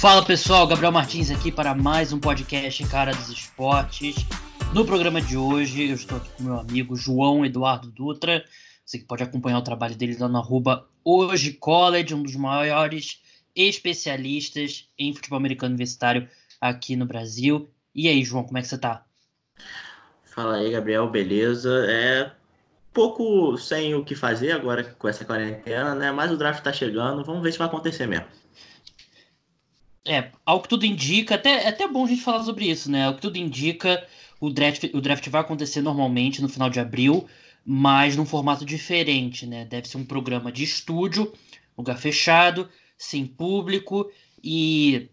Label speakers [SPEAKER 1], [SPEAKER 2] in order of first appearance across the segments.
[SPEAKER 1] Fala pessoal, Gabriel Martins aqui para mais um podcast Cara dos Esportes. No programa de hoje, eu estou aqui com meu amigo João Eduardo Dutra. Você que pode acompanhar o trabalho dele lá no arroba Hoje College, um dos maiores especialistas em futebol americano universitário aqui no Brasil. E aí, João, como é que você tá?
[SPEAKER 2] Fala aí, Gabriel, beleza? É pouco sem o que fazer agora com essa quarentena, né? Mas o draft tá chegando, vamos ver se vai acontecer mesmo.
[SPEAKER 1] É, ao que tudo indica, até, é bom a gente falar sobre isso, né? Ao que tudo indica, o draft, o draft vai acontecer normalmente no final de abril, mas num formato diferente, né? Deve ser um programa de estúdio, lugar fechado, sem público, e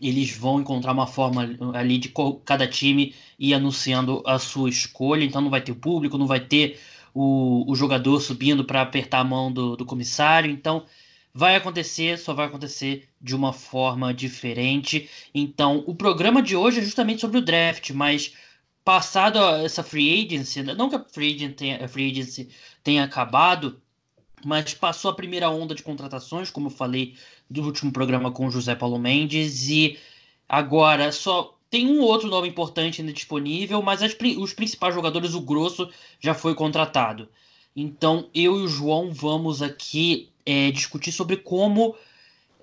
[SPEAKER 1] eles vão encontrar uma forma ali de cada time ir anunciando a sua escolha, então não vai ter público, não vai ter o, o jogador subindo para apertar a mão do, do comissário, então vai acontecer, só vai acontecer de uma forma diferente. Então, o programa de hoje é justamente sobre o draft, mas passado essa free agency, não que a free agency tenha, free agency tenha acabado, mas passou a primeira onda de contratações, como eu falei do último programa com o José Paulo Mendes, e agora só tem um outro nome importante ainda disponível, mas as, os principais jogadores, o grosso, já foi contratado. Então eu e o João vamos aqui é, discutir sobre como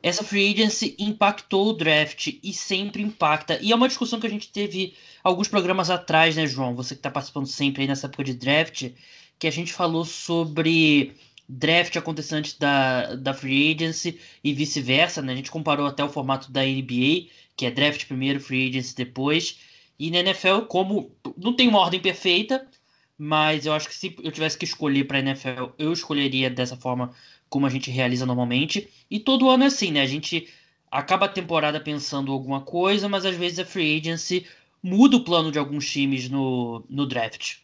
[SPEAKER 1] essa free agency impactou o draft e sempre impacta. E é uma discussão que a gente teve alguns programas atrás, né, João? Você que está participando sempre aí nessa época de draft, que a gente falou sobre draft acontecendo antes da, da free agency e vice-versa, né? A gente comparou até o formato da NBA, que é draft primeiro, free agency depois. E na NFL, como não tem uma ordem perfeita, mas eu acho que se eu tivesse que escolher para NFL, eu escolheria dessa forma como a gente realiza normalmente. E todo ano é assim, né? A gente acaba a temporada pensando alguma coisa, mas às vezes a free agency muda o plano de alguns times no, no draft.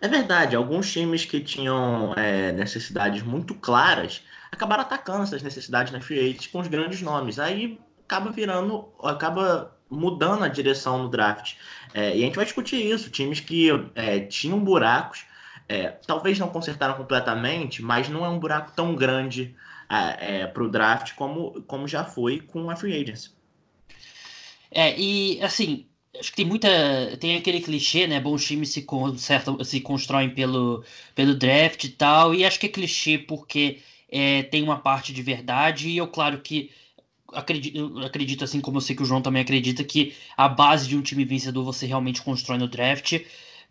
[SPEAKER 2] É verdade, alguns times que tinham é, necessidades muito claras acabaram atacando essas necessidades na free agency com os grandes nomes. Aí acaba virando, acaba mudando a direção no draft. É, e a gente vai discutir isso. Times que é, tinham buracos é, talvez não consertaram completamente, mas não é um buraco tão grande é, é, para o draft como, como já foi com a free agency.
[SPEAKER 1] É, e assim, acho que tem muita. Tem aquele clichê, né? Bons times se, consertam, se constroem pelo, pelo draft e tal. E acho que é clichê porque é, tem uma parte de verdade. E eu, claro que acredito, acredito, assim como eu sei que o João também acredita, que a base de um time vencedor você realmente constrói no draft.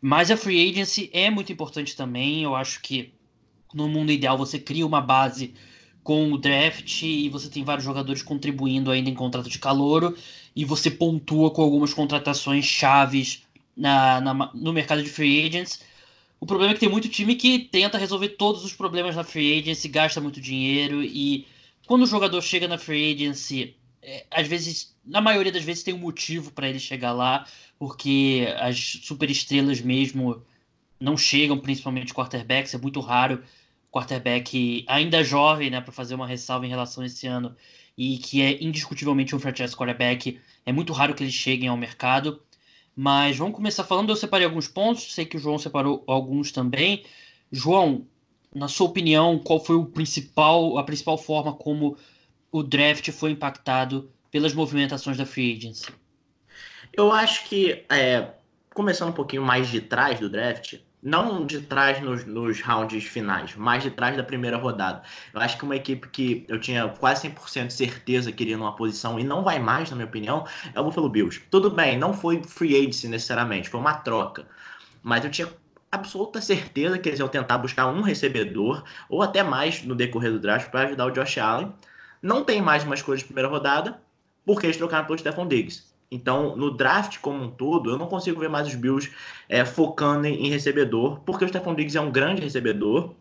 [SPEAKER 1] Mas a free agency é muito importante também. Eu acho que no mundo ideal você cria uma base com o draft e você tem vários jogadores contribuindo ainda em contrato de calouro e você pontua com algumas contratações chaves na, na, no mercado de free agents. O problema é que tem muito time que tenta resolver todos os problemas na free agency, gasta muito dinheiro e quando o jogador chega na free agency, é, às vezes, na maioria das vezes tem um motivo para ele chegar lá porque as superestrelas mesmo não chegam, principalmente quarterbacks, é muito raro quarterback ainda jovem, né, para fazer uma ressalva em relação a esse ano e que é indiscutivelmente um franchise quarterback, é muito raro que eles cheguem ao mercado. Mas vamos começar falando, eu separei alguns pontos, sei que o João separou alguns também. João, na sua opinião, qual foi o principal, a principal forma como o draft foi impactado pelas movimentações da free agency?
[SPEAKER 2] Eu acho que, é, começando um pouquinho mais de trás do draft, não de trás nos, nos, rounds finais, mas de trás da primeira rodada. Eu acho que uma equipe que eu tinha quase 100% de certeza que iria numa posição e não vai mais, na minha opinião, é o Buffalo Bills. Tudo bem, não foi free agency necessariamente, foi uma troca. Mas eu tinha absoluta certeza que eles iam tentar buscar um recebedor ou até mais no decorrer do draft para ajudar o Josh Allen. Não tem mais uma escolha de primeira rodada, porque eles trocaram pelo Stephon Diggs. Então, no draft como um todo, eu não consigo ver mais os Bills é, focando em, em, recebedor, porque o Stephon Diggs é um grande recebedor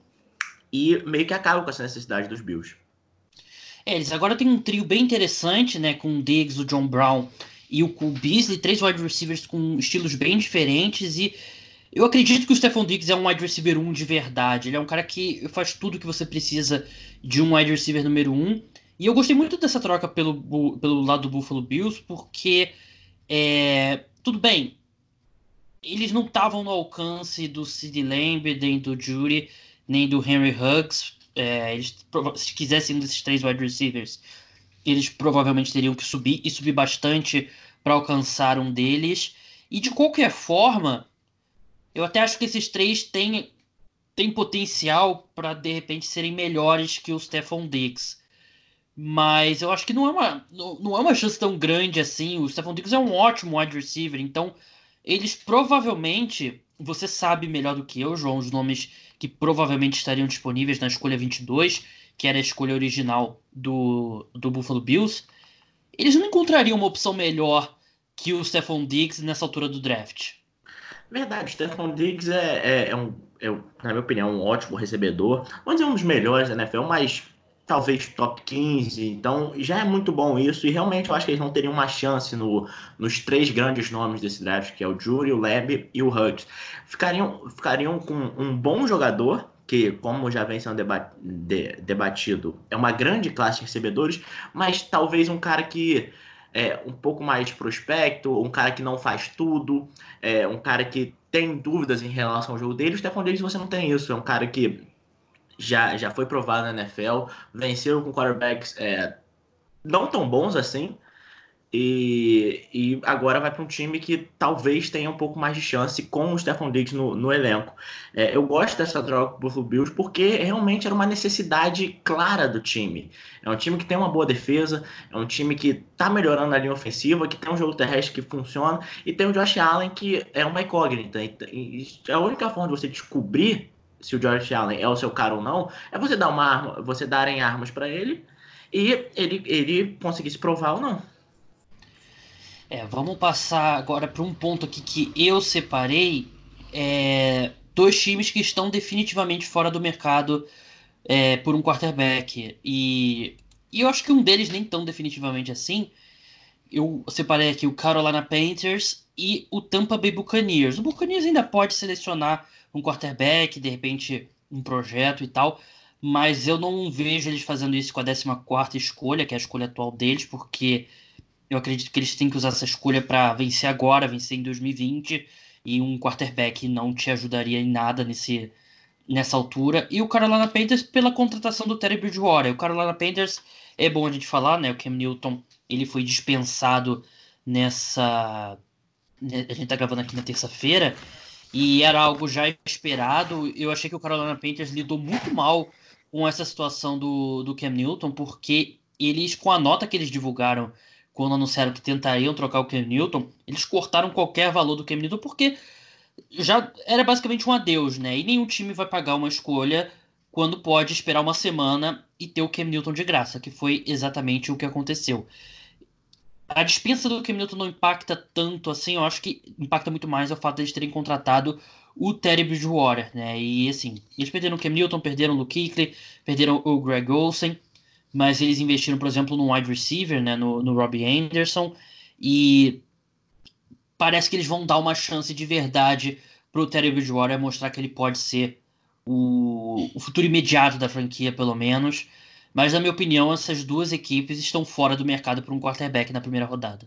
[SPEAKER 2] e meio que acaba com essa necessidade dos Bills.
[SPEAKER 1] É, eles agora têm um trio bem interessante, né, com o Diggs, o John Brown e o Cole Beasley, três wide receivers com estilos bem diferentes e eu acredito que o Stephon Diggs é um wide receiver 1 de verdade. Ele é um cara que faz tudo que você precisa de um wide receiver número 1. E eu gostei muito dessa troca pelo, pelo lado do Buffalo Bills, porque é, tudo bem, eles não estavam no alcance do Sid Lamb, nem do Jury, nem do Henry Huggs, É, eles, se quisessem desses três wide receivers, eles provavelmente teriam que subir e subir bastante para alcançar um deles. E de qualquer forma, eu até acho que esses três têm, têm potencial para de repente serem melhores que o Stephon Diggs. Mas eu acho que não é uma, não, não é uma chance tão grande assim. O Stephon Diggs é um ótimo wide receiver, então eles provavelmente, você sabe melhor do que eu, João, os nomes que provavelmente estariam disponíveis na escolha 22, que era a escolha original do, do Buffalo Bills. Eles não encontrariam uma opção melhor que o Stephon Diggs nessa altura do draft.
[SPEAKER 2] Verdade, o Stephon Diggs é, é, é um, é, na minha opinião, um ótimo recebedor. Vamos dizer, um dos melhores da NFL, mas talvez top 15, então já é muito bom isso, e realmente eu acho que eles não teriam uma chance no, nos três grandes nomes desse draft, que é o Jury, o Leb e o Huggs. Ficariam, ficariam com um bom jogador, que, como já vem sendo de, debatido, é uma grande classe de recebedores, mas talvez um cara que é um pouco mais prospecto, um cara que não faz tudo, é, um cara que tem dúvidas em relação ao jogo dele. O Stephon Diggs você não tem isso, é um cara que já, já foi provado na NFL, venceu com quarterbacks é, não tão bons assim, e, e agora vai para um time que talvez tenha um pouco mais de chance com o Stephon Diggs no, no elenco. É, eu gosto dessa troca do Buffalo Bills porque realmente era uma necessidade clara do time. É um time que tem uma boa defesa, é um time que está melhorando a linha ofensiva, que tem um jogo terrestre que funciona, e tem o Josh Allen que é uma incógnita. E a única forma de você descobrir se o Josh Allen é o seu cara ou não, é você dar uma arma, você darem armas para ele e ele, ele conseguir se provar ou não.
[SPEAKER 1] É, vamos passar agora para um ponto aqui que eu separei. É, dois times que estão definitivamente fora do mercado é, por um quarterback. E, e eu acho que um deles nem tão definitivamente assim. Eu separei aqui o Carolina Panthers e o Tampa Bay Buccaneers. O Buccaneers ainda pode selecionar um quarterback, de repente um projeto e tal, mas eu não vejo eles fazendo isso com a 14 escolha, que é a escolha atual deles, porque eu acredito que eles têm que usar essa escolha para vencer agora, vencer em 2020, e um quarterback não te ajudaria em nada nesse, nessa altura. E o Carolina Panthers pela contratação do Terry Bridgewater. O Carolina Panthers é bom a gente falar, né? O Cam Newton ele foi dispensado nessa. Né, a gente tá gravando aqui na terça-feira e era algo já esperado. Eu achei que o Carolina Panthers lidou muito mal com essa situação do, do Cam Newton, porque eles, com a nota que eles divulgaram quando anunciaram que tentariam trocar o Cam Newton, eles cortaram qualquer valor do Cam Newton, porque já era basicamente um adeus, né? E nenhum time vai pagar uma escolha quando pode esperar uma semana e ter o Cam Newton de graça, que foi exatamente o que aconteceu a dispensa do Cam Newton não impacta tanto assim, eu acho que impacta muito mais o fato de eles terem contratado o Terry Bridgewater, né? E assim, eles perderam o Cam Newton, perderam o Luke Kuechly, perderam o Greg Olsen, mas eles investiram, por exemplo, no wide receiver, né? No, no Robbie Anderson, e parece que eles vão dar uma chance de verdade pro Terry Bridgewater mostrar que ele pode ser o, o futuro imediato da franquia, pelo menos. Mas, na minha opinião, essas duas equipes estão fora do mercado para um quarterback na primeira rodada.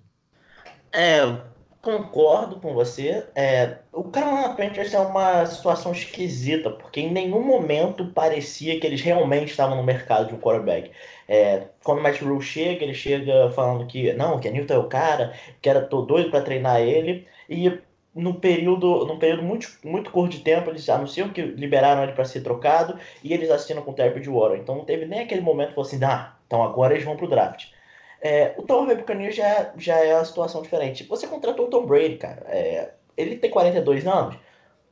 [SPEAKER 2] É, concordo com você. É, o Carolina Panthers é uma situação esquisita, porque em nenhum momento parecia que eles realmente estavam no mercado de um quarterback. É, quando o Matt Rule chega, ele chega falando que não, que a Newton é o cara, que era tô doido para treinar ele, e no período, num período muito, muito curto de tempo, eles anunciam que liberaram ele para ser trocado e eles assinam com o Terry Bridgewater. Então não teve nem aquele momento que assim, ah, então agora eles vão pro draft. É, o Tom Brady Buccaneers já, já é uma situação diferente. Você contratou o Tom Brady, cara. É, ele tem 42 anos?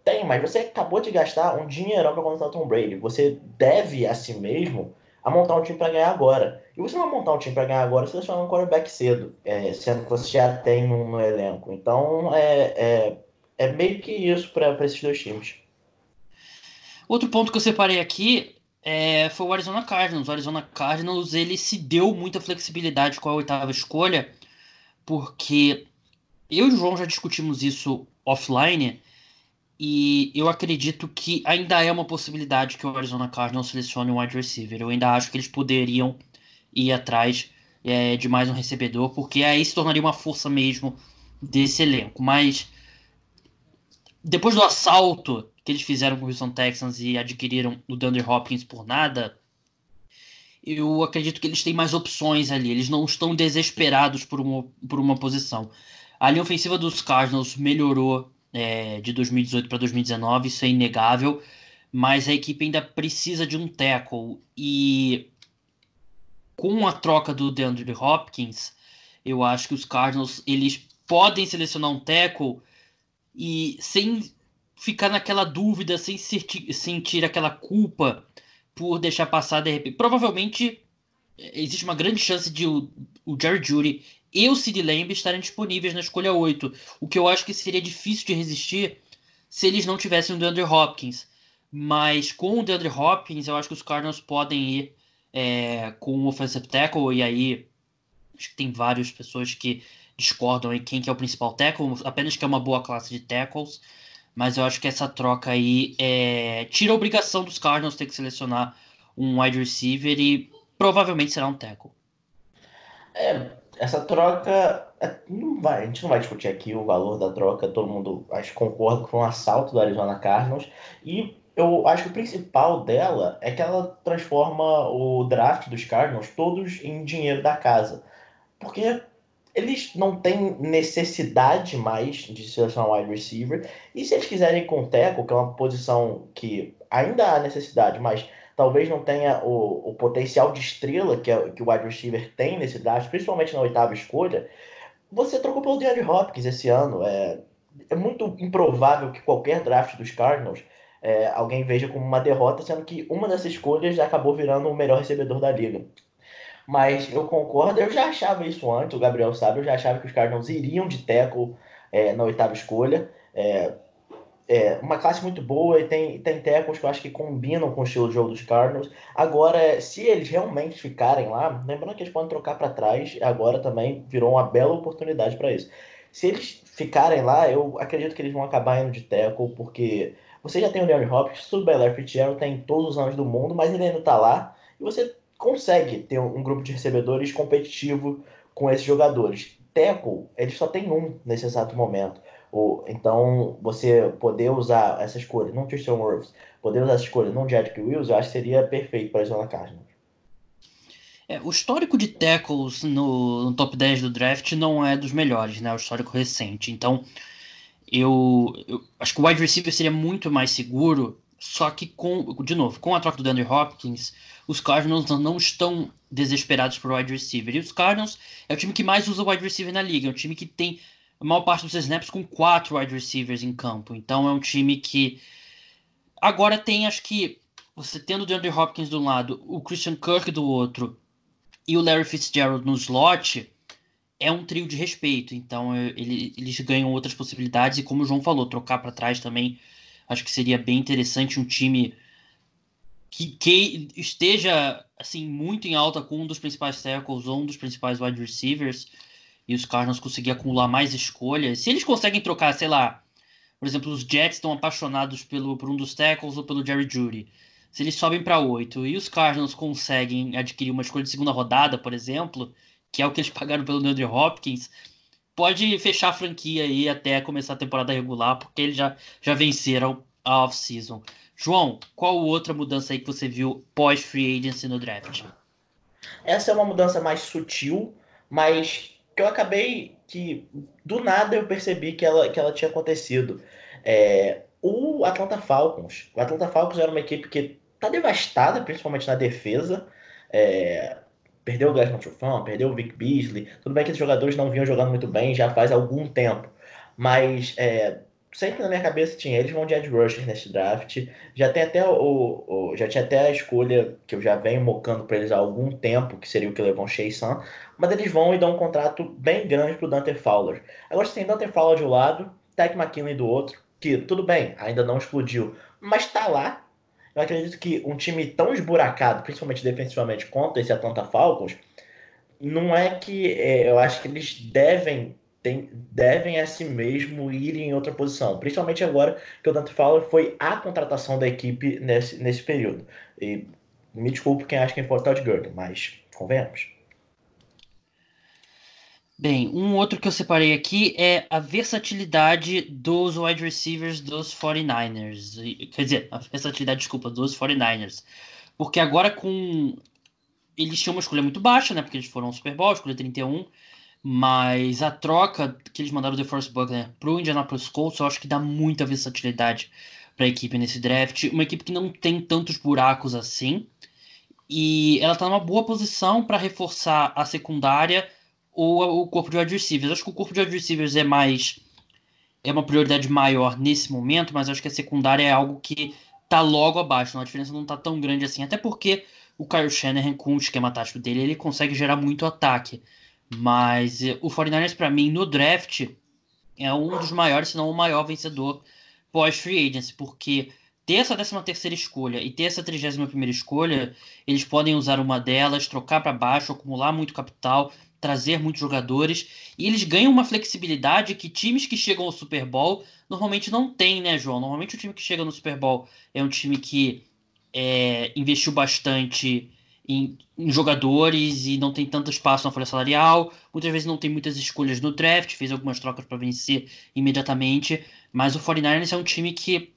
[SPEAKER 2] Tem, mas você acabou de gastar um dinheirão para contratar o Tom Brady. Você deve a si mesmo a montar um time para ganhar agora. E você não vai montar um time para ganhar agora se você um quarterback cedo, é, sendo que você já tem um no elenco. Então é, é, é meio que isso para esses dois times.
[SPEAKER 1] Outro ponto que eu separei aqui é, foi o Arizona Cardinals. O Arizona Cardinals ele se deu muita flexibilidade com a oitava escolha, porque eu e o João já discutimos isso offline e eu acredito que ainda é uma possibilidade que o Arizona Cardinals selecione um wide receiver. Eu ainda acho que eles poderiam ir atrás é, de mais um recebedor, porque aí se tornaria uma força mesmo desse elenco. Mas depois do assalto que eles fizeram com o Houston Texans e adquiriram o Dunder Hopkins por nada, eu acredito que eles têm mais opções ali. Eles não estão desesperados por uma, por uma posição. A linha ofensiva dos Cardinals melhorou é, de 2018 para 2019, isso é inegável, mas a equipe ainda precisa de um tackle. E com a troca do DeAndre Hopkins, eu acho que os Cardinals eles podem selecionar um tackle e sem ficar naquela dúvida, sem sentir aquela culpa por deixar passar de repente. Provavelmente é, existe uma grande chance de o, o Jerry Judy e o Sid Lamb estarem disponíveis na escolha 8, o que eu acho que seria difícil de resistir se eles não tivessem o DeAndre Hopkins. Mas com o DeAndre Hopkins, eu acho que os Cardinals podem ir é, com o offensive tackle, e aí acho que tem várias pessoas que discordam em quem que é o principal tackle, apenas que é uma boa classe de tackles, mas eu acho que essa troca aí é, tira a obrigação dos Cardinals ter que selecionar um wide receiver e provavelmente será um tackle.
[SPEAKER 2] É, essa troca é, não vai, a gente não vai discutir aqui o valor da troca, todo mundo acho concorda com um assalto do Arizona Cardinals e eu acho que o principal dela é que ela transforma o draft dos Cardinals todos em dinheiro da casa. Porque eles não têm necessidade mais de selecionar wide receiver. E se eles quiserem ir com o Teco, que é uma posição que ainda há necessidade, mas talvez não tenha o, o potencial de estrela que, é, que o wide receiver tem nesse draft, principalmente na oitava escolha, você trocou pelo DeAndre Hopkins esse ano. É, é muito improvável que qualquer draft dos Cardinals é, alguém veja como uma derrota, sendo que uma dessas escolhas já acabou virando o melhor recebedor da liga. Mas eu concordo, eu já achava isso antes, o Gabriel sabe, eu já achava que os Cardinals iriam de tackle é, na oitava escolha. É, é, uma classe muito boa e tem, tem tackles que eu acho que combinam com o estilo de jogo dos Cardinals. Agora, se eles realmente ficarem lá, lembrando que eles podem trocar para trás, agora também virou uma bela oportunidade para isso. Se eles ficarem lá, eu acredito que eles vão acabar indo de tackle, porque você já tem o Leon Hopkins, tudo bem, Larry Fitzgerald tem todos os anos do mundo, mas ele ainda está lá, e você consegue ter um grupo de recebedores competitivo com esses jogadores. Teco, ele só tem um nesse exato momento. Então, você poder usar essa escolha num Tristan Wirfs, poder usar essa escolha num Jedrick Wills, eu acho que seria perfeito para a Zona Cardinals.
[SPEAKER 1] É, o histórico de tackles no, no, top 10 do draft não é dos melhores, né? O histórico recente. Então, eu, eu acho que o wide receiver seria muito mais seguro só que com, de novo, com a troca do DeAndre Hopkins, os Cardinals não estão desesperados por wide receiver. E os Cardinals é o time que mais usa wide receiver na liga. É um time que tem a maior parte dos snaps com quatro wide receivers em campo. Então é um time que agora tem, acho que você tendo o DeAndre Hopkins de um lado, o Christian Kirk do outro e o Larry Fitzgerald no slot, é um trio de respeito. Então ele, eles ganham outras possibilidades e como o João falou, trocar para trás também Acho que seria bem interessante um time que, que esteja assim muito em alta com um dos principais tackles ou um dos principais wide receivers e os Cardinals conseguir acumular mais escolhas. Se eles conseguem trocar, sei lá, por exemplo, os Jets estão apaixonados pelo, por um dos tackles ou pelo Jerry Judy. Se eles sobem para oito e os Cardinals conseguem adquirir uma escolha de segunda rodada, por exemplo, que é o que eles pagaram pelo DeAndre Hopkins, pode fechar a franquia aí até começar a temporada regular, porque eles já, já venceram a off-season. João, qual outra mudança aí que você viu pós-free agency no draft?
[SPEAKER 2] Essa é uma mudança mais sutil, mas que eu acabei que do nada eu percebi que ela, que ela tinha acontecido. É, o Atlanta Falcons. O Atlanta Falcons era uma equipe que tá devastada, principalmente na defesa. É, Perdeu o Glasgow Trufant, perdeu o Vic Beasley. Tudo bem que os jogadores não vinham jogando muito bem já faz algum tempo. Mas é, sempre na minha cabeça tinha, eles vão de Ed Rusher nesse draft. Já tem até o, o, já tinha até a escolha que eu já venho mocando para eles há algum tempo, que seria o que levam Sun, mas eles vão e dão um contrato bem grande pro Dante Fowler. Agora você tem Dante Fowler de um lado, Tech McKinley do outro, que tudo bem, ainda não explodiu, mas tá lá eu acredito que um time tão esburacado, principalmente defensivamente, contra esse Atlanta Falcons, não é que é, eu acho que eles devem tem, devem a si mesmo ir em outra posição. Principalmente agora que o Dante Fowler foi a contratação da equipe nesse, nesse período. E me desculpe quem acha que é o Todd mas convenhamos.
[SPEAKER 1] Bem, um outro que eu separei aqui é a versatilidade dos wide receivers dos 49ers. Quer dizer, a versatilidade, desculpa, dos 49ers. Porque agora com eles tinham uma escolha muito baixa, né? Porque eles foram ao Super Bowl, escolha 31. Mas a troca que eles mandaram do Force Buckner pro Indianapolis Colts, eu acho que dá muita versatilidade para a equipe nesse draft. Uma equipe que não tem tantos buracos assim. E ela está numa boa posição para reforçar a secundária ou o corpo de wide receivers. Acho que o corpo de wide receivers é mais. É uma prioridade maior nesse momento, mas acho que a secundária é algo que tá logo abaixo. A diferença não tá tão grande assim. Até porque o Kyle Shanahan, com o esquema tático dele, ele consegue gerar muito ataque. Mas eh, o 49ers, para mim, no draft, é um dos maiores, se não o maior vencedor pós-free agency, porque ter essa 13 terceira escolha e ter essa 31 primeira escolha, eles podem usar uma delas, trocar para baixo, acumular muito capital, trazer muitos jogadores, e eles ganham uma flexibilidade que times que chegam ao Super Bowl normalmente não têm, né, João? Normalmente o time que chega no Super Bowl é um time que é, investiu bastante em, em, jogadores e não tem tanto espaço na folha salarial. Muitas vezes não tem muitas escolhas no draft, fez algumas trocas para vencer imediatamente. Mas o 49ers é um time que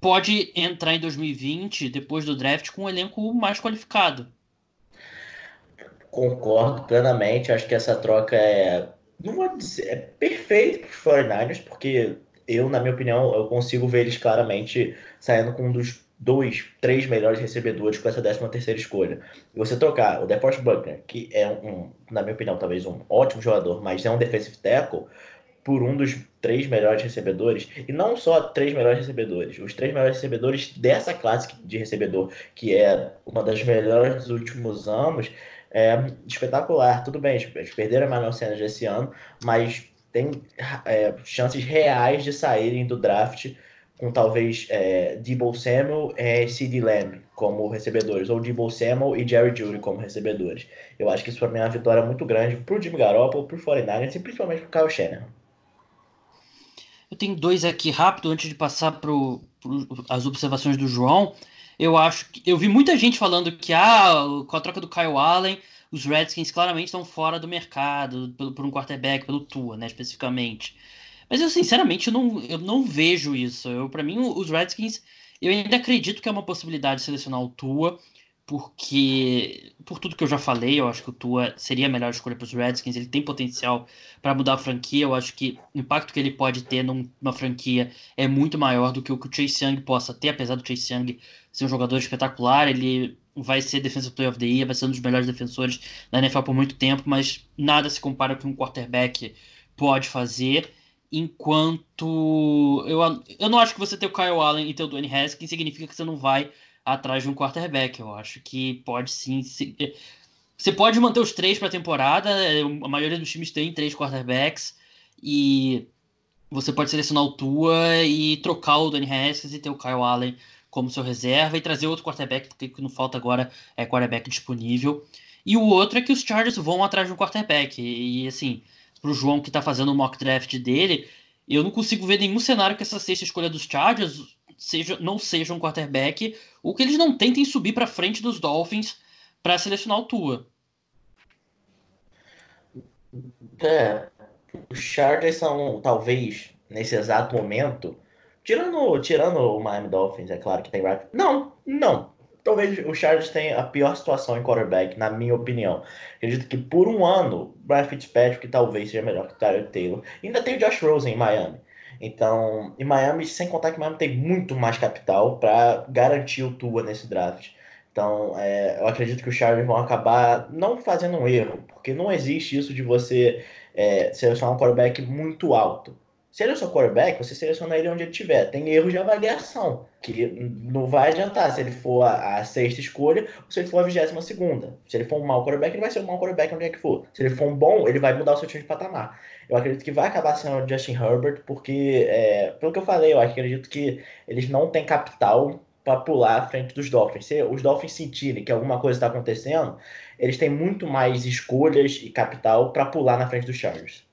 [SPEAKER 1] pode entrar em 2020, depois do draft, com um elenco mais qualificado.
[SPEAKER 2] Concordo plenamente. Acho que essa troca é, não vou dizer, é perfeita para os 49ers, porque eu, na minha opinião, eu consigo ver eles claramente saindo com um dos dois, três melhores recebedores com essa 13 terceira escolha. E você trocar o DeForest Buckner, que é um, na minha opinião, talvez um ótimo jogador, mas é um defensive tackle, por um dos três melhores recebedores, e não só três melhores recebedores, os três melhores recebedores dessa classe de recebedor, que é uma das melhores dos últimos anos, é espetacular. Tudo bem, eles perderam a Manuel Sanders esse ano, mas tem é, chances reais de saírem do draft com talvez é, Debo Samuel e CD Lamb como recebedores, ou Debo Samuel e Jerry Judy como recebedores. Eu acho que isso para mim é uma vitória muito grande pro Jimmy Garoppolo, pro 49ers e principalmente pro Kyle Shanahan.
[SPEAKER 1] Eu tenho dois aqui rápido antes de passar para as observações do João. Eu acho que eu vi muita gente falando que ah, com a troca do Kyle Allen, os Redskins claramente estão fora do mercado pelo, por um quarterback, pelo Tua, né, especificamente. Mas eu sinceramente não, eu não vejo isso. Eu para mim os Redskins eu ainda acredito que é uma possibilidade de selecionar o Tua porque por tudo que eu já falei, eu acho que o Tua seria a melhor escolha para os Redskins. Ele tem potencial para mudar a franquia. Eu acho que o impacto que ele pode ter numa franquia é muito maior do que o que o Chase Young possa ter, apesar do Chase Young ser um jogador espetacular. Ele vai ser Defensive Player of the Year, vai ser um dos melhores defensores da NFL por muito tempo, mas nada se compara com um quarterback pode fazer. Enquanto eu, eu não acho que você ter o Kyle Allen e ter o Dwayne Haskins significa que você não vai atrás de um quarterback. Eu acho que pode sim. Se, você pode manter os três para a temporada. É, a maioria dos times tem três quarterbacks. E você pode selecionar o Tua e trocar o Danny Haskins e ter o Kyle Allen como seu reserva e trazer outro quarterback, porque o que não falta agora é quarterback disponível. E o outro é que os Chargers vão atrás de um quarterback. E assim, para o João que está fazendo o mock draft dele, eu não consigo ver nenhum cenário que essa sexta escolha dos Chargers seja, não seja um quarterback, ou que eles não tentem subir para frente dos Dolphins para selecionar o Tua.
[SPEAKER 2] É, os Chargers são, talvez, nesse exato momento, tirando, tirando o Miami Dolphins, é claro que tem Não, não. Talvez o Chargers tenha a pior situação em quarterback, na minha opinião. Acredito que por um ano, Brian Fitzpatrick talvez seja melhor que o Tyler Taylor. Ainda tem o Josh Rosen em Miami. Então, em Miami, sem contar que Miami tem muito mais capital para garantir o Tua nesse draft. Então, é, eu acredito que os Chargers vão acabar não fazendo um erro, porque não existe isso de você é, selecionar um quarterback muito alto. Se ele é o seu quarterback, você seleciona ele onde ele estiver. Tem erros de avaliação, que não vai adiantar se ele for a, a, sexta escolha ou se ele for a vigésima segunda. Se ele for um mau quarterback, ele vai ser um mau quarterback onde é que for. Se ele for um bom, ele vai mudar o seu time de patamar. Eu acredito que vai acabar sendo o Justin Herbert, porque, é, pelo que eu falei, eu acredito que eles não têm capital para pular à frente dos Dolphins. Se os Dolphins sentirem que alguma coisa está acontecendo, eles têm muito mais escolhas e capital para pular na frente dos Chargers.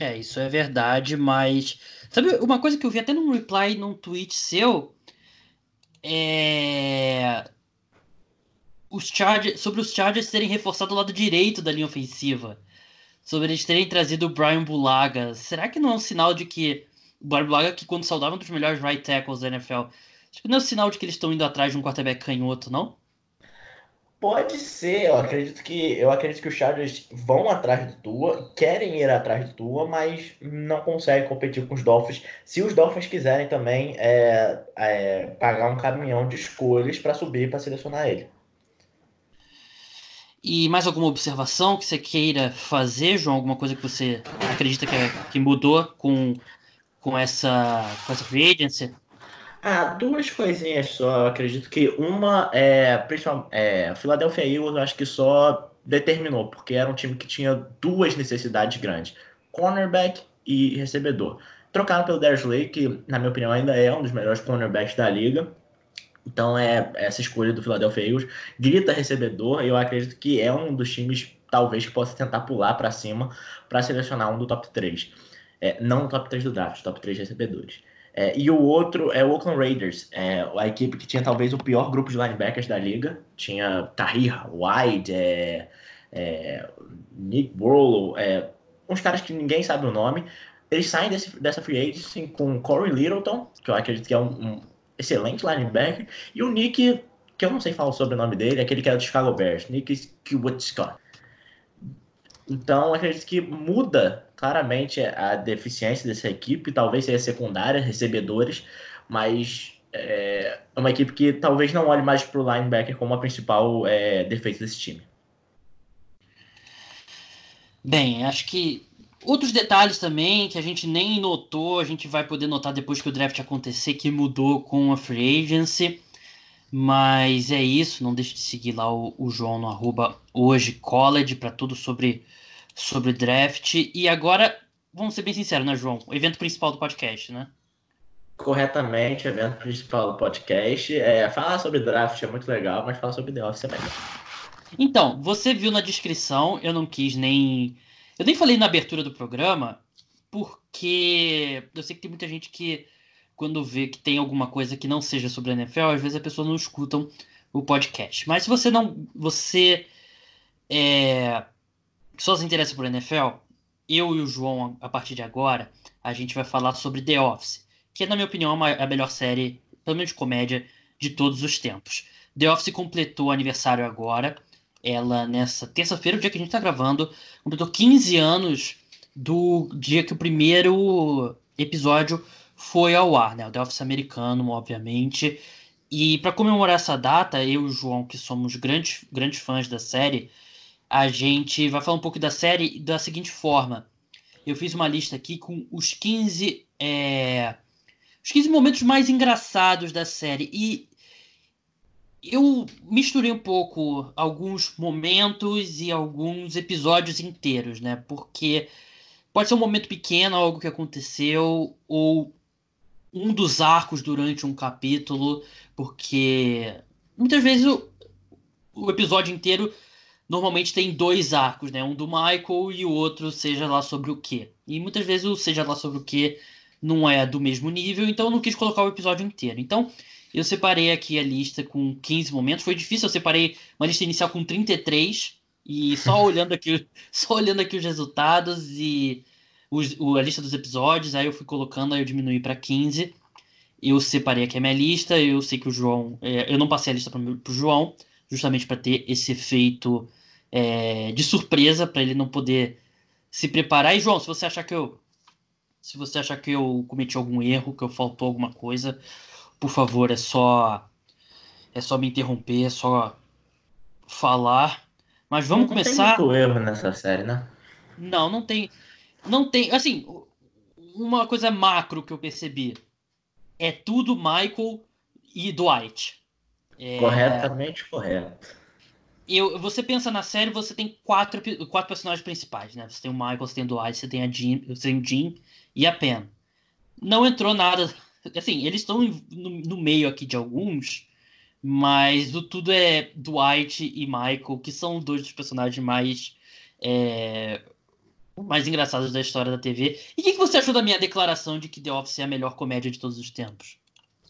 [SPEAKER 1] É, isso é verdade, mas. Sabe, uma coisa que eu vi até num reply num tweet seu é. Os Chargers, sobre os Chargers terem reforçado o lado direito da linha ofensiva. Sobre eles terem trazido o Brian Bulaga. Será que não é um sinal de que. O Brian Bulaga, que quando saudável é um dos melhores right tackles da NFL. Que não é um sinal de que eles estão indo atrás de um quarterback canhoto, não?
[SPEAKER 2] Pode ser, eu acredito que eu acredito que os Chargers vão atrás do Tua, querem ir atrás do Tua, mas não conseguem competir com os Dolphins. Se os Dolphins quiserem também é, é, pagar um caminhão de escolhas para subir para selecionar ele.
[SPEAKER 1] E mais alguma observação que você queira fazer, João? Alguma coisa que você acredita que, é, que mudou com, com, essa, com essa agency?
[SPEAKER 2] Ah, duas coisinhas só. Eu acredito que uma é, principalmente, é, Philadelphia Eagles, eu acho que só determinou, porque era um time que tinha duas necessidades grandes: cornerback e recebedor. Trocaram pelo Lake, que, na minha opinião, ainda é um dos melhores cornerbacks da liga. Então, é essa escolha do Philadelphia Eagles. Grita recebedor, eu acredito que é um dos times, talvez, que possa tentar pular para cima para selecionar um do top 3. É, não o top 3 do draft, top 3 recebedores. É, e o outro é o Oakland Raiders, é, a equipe que tinha talvez o pior grupo de linebackers da liga. Tinha Tahir White, é, é, Nick Burlow, é, uns caras que ninguém sabe o nome. Eles saem desse, dessa free agency com Corey Littleton, que eu acredito que é um, um, excelente linebacker, e o Nick, que eu não sei falar o sobrenome dele, aquele que era do Chicago Bears, Nick Kiwatsky. Então, acredito que muda claramente a deficiência dessa equipe, talvez seja secundária, recebedores, mas é, é uma equipe que talvez não olhe mais para o linebacker como a principal é, defesa desse time.
[SPEAKER 1] Bem, acho que outros detalhes também que a gente nem notou, a gente vai poder notar depois que o draft acontecer, que mudou com a free agency. Mas é isso, não deixe de seguir lá o, o João no arroba hoje college para tudo sobre sobre draft. E agora, vamos ser bem sinceros, né, João? O evento principal do podcast, né?
[SPEAKER 2] Corretamente, o evento principal do podcast. É, falar sobre draft é muito legal, mas falar sobre The Office é melhor.
[SPEAKER 1] Então, você viu na descrição, eu não quis nem. Eu nem falei na abertura do programa, porque eu sei que tem muita gente que, quando vê que tem alguma coisa que não seja sobre a NFL, às vezes a pessoa não escutam o podcast. Mas se você não. Você. É, só se interessa por NFL, eu e o João, a partir de agora, a gente vai falar sobre The Office, que, na minha opinião, é a melhor série, pelo menos de comédia, de todos os tempos. The Office completou aniversário agora. Ela, nessa terça-feira, o dia que a gente está gravando, completou 15 anos do dia que o primeiro episódio foi ao ar, né? O The Office americano, obviamente. E para comemorar essa data, eu e o João, que somos grandes, grandes fãs da série, a gente vai falar um pouco da série da seguinte forma. Eu fiz uma lista aqui com os 15, é, os 15 momentos mais engraçados da série. E eu misturei um pouco alguns momentos e alguns episódios inteiros, né? Porque pode ser um momento pequeno, algo que aconteceu, ou um dos arcos durante um capítulo, porque muitas vezes o, o episódio inteiro normalmente tem dois arcos, né? Um do Michael e o outro seja lá sobre o que. E muitas vezes o seja lá sobre o que não é do mesmo nível, então eu não quis colocar o episódio inteiro. Então, eu separei aqui a lista com 15 momentos. Foi difícil, eu separei uma lista inicial com 33 e só olhando aqui, só olhando aqui os resultados e os, o, a lista dos episódios, aí eu fui colocando, aí eu diminuí para 15. Eu separei aqui a minha lista, eu sei que o João, é, eu não passei a lista para o João, justamente para ter esse efeito é, de surpresa para ele não poder se preparar. E João, se você achar que eu se você achar que eu cometi algum erro, que eu faltou alguma coisa, por favor, é só é só me interromper, é só falar. Mas vamos
[SPEAKER 2] não
[SPEAKER 1] começar.
[SPEAKER 2] Tem muito erro nessa série, né?
[SPEAKER 1] Não, não tem. Não tem. Assim, uma coisa macro que eu percebi é tudo Michael e Dwight.
[SPEAKER 2] É... Corretamente correto
[SPEAKER 1] você pensa na série, você tem quatro, quatro personagens principais, né? Você tem o Michael, você tem o Dwight, você tem, a você tem o Jim e a Pen. Não entrou nada. Assim, eles estão no, no, meio aqui de alguns, mas o tudo é Dwight e Michael, que são dois dos personagens mais. É, mais engraçados da história da TV. E o que, que você achou da minha declaração de que The Office é a melhor comédia de todos os tempos?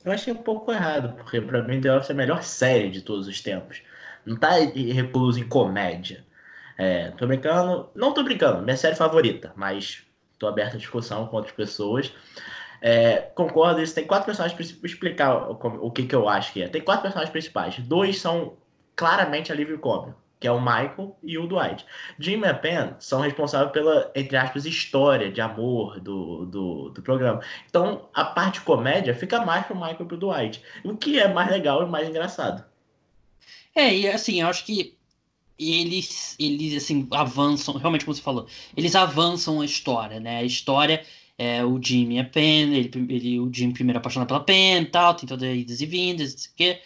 [SPEAKER 2] Eu achei um pouco errado, porque para mim The Office é a melhor série de todos os tempos. Não tá recluso em comédia. É, tô brincando. Não tô brincando, minha série favorita, mas tô aberto à discussão com outras pessoas. É, concordo, isso tem quatro personagens principais. Explicar o, o, que, que eu acho que é. Tem quatro personagens principais. Dois são
[SPEAKER 3] claramente alívio cômico, que é o Michael e o Dwight. Jim e Penn são responsáveis pela, entre aspas, história de amor do, do, do programa. Então, a parte comédia fica mais pro Michael e pro Dwight, o que é mais legal e mais engraçado.
[SPEAKER 1] É, e assim, eu acho que eles, eles assim, avançam, realmente como você falou, eles avançam a história, né? A história é o Jimmy é Pen, ele, ele, o Jim primeiro apaixonado pela Pen e tal, tem todas as idas e vindas, não sei o quê.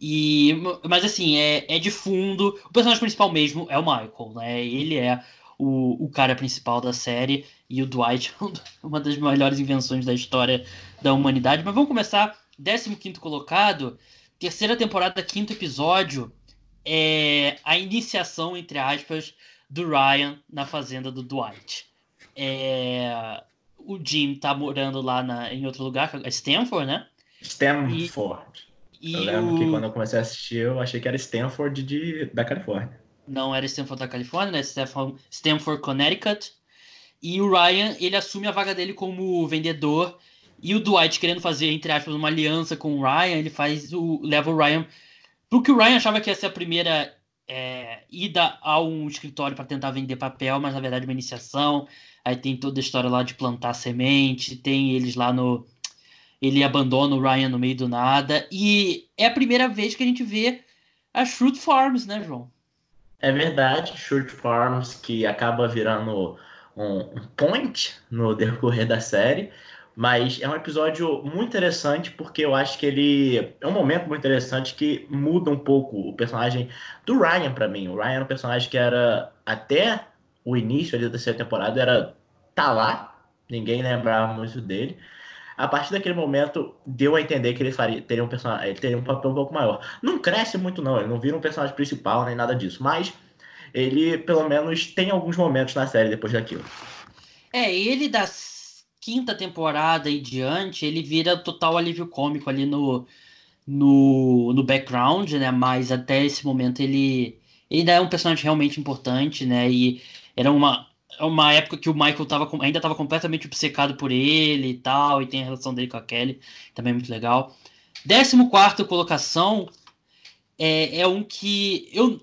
[SPEAKER 1] E, mas assim, é, é de fundo. O personagem principal mesmo é o Michael, né? Ele é o, o cara principal da série e o Dwight é uma das melhores invenções da história da humanidade. Mas vamos começar. 15 colocado, terceira temporada, quinto episódio. É a iniciação, entre aspas, do Ryan na fazenda do Dwight. É, o Jim tá morando lá na, em outro lugar, é Stanford, né?
[SPEAKER 3] Stanford. E, eu lembro o... que quando eu comecei a assistir, eu achei que era Stanford de, da Califórnia.
[SPEAKER 1] Não era Stanford da Califórnia, né? Stanford, Stanford, Connecticut. E o Ryan, ele assume a vaga dele como vendedor. E o Dwight, querendo fazer, entre aspas, uma aliança com o Ryan, ele faz o. leva o Ryan. Porque o Ryan achava que ia ser a primeira é, ida a um escritório para tentar vender papel, mas na verdade uma iniciação. Aí tem toda a história lá de plantar semente, tem eles lá no. Ele abandona o Ryan no meio do nada. E é a primeira vez que a gente vê as Fruit Farms, né, João?
[SPEAKER 3] É verdade, Fruit Farms, que acaba virando um, um point no decorrer da série. Mas é um episódio muito interessante porque eu acho que ele é um momento muito interessante que muda um pouco o personagem do Ryan para mim. O Ryan era um personagem que era até o início da terceira temporada era tá lá, ninguém lembrava muito dele. A partir daquele momento, deu a entender que ele faria, teria, um personagem, ele teria um papel um pouco maior. Não cresce muito, não, ele não vira um personagem principal nem nada disso, mas ele, pelo menos, tem alguns momentos na série depois daquilo.
[SPEAKER 1] É, ele da quinta temporada e diante, ele vira total alívio cômico ali no, no, no background, né? Mas até esse momento ele, ele ainda é um personagem realmente importante, né? E era uma, uma época que o Michael tava, ainda estava completamente obcecado por ele e tal, e tem a relação dele com a Kelly, também é muito legal. 14 colocação é, é um que eu,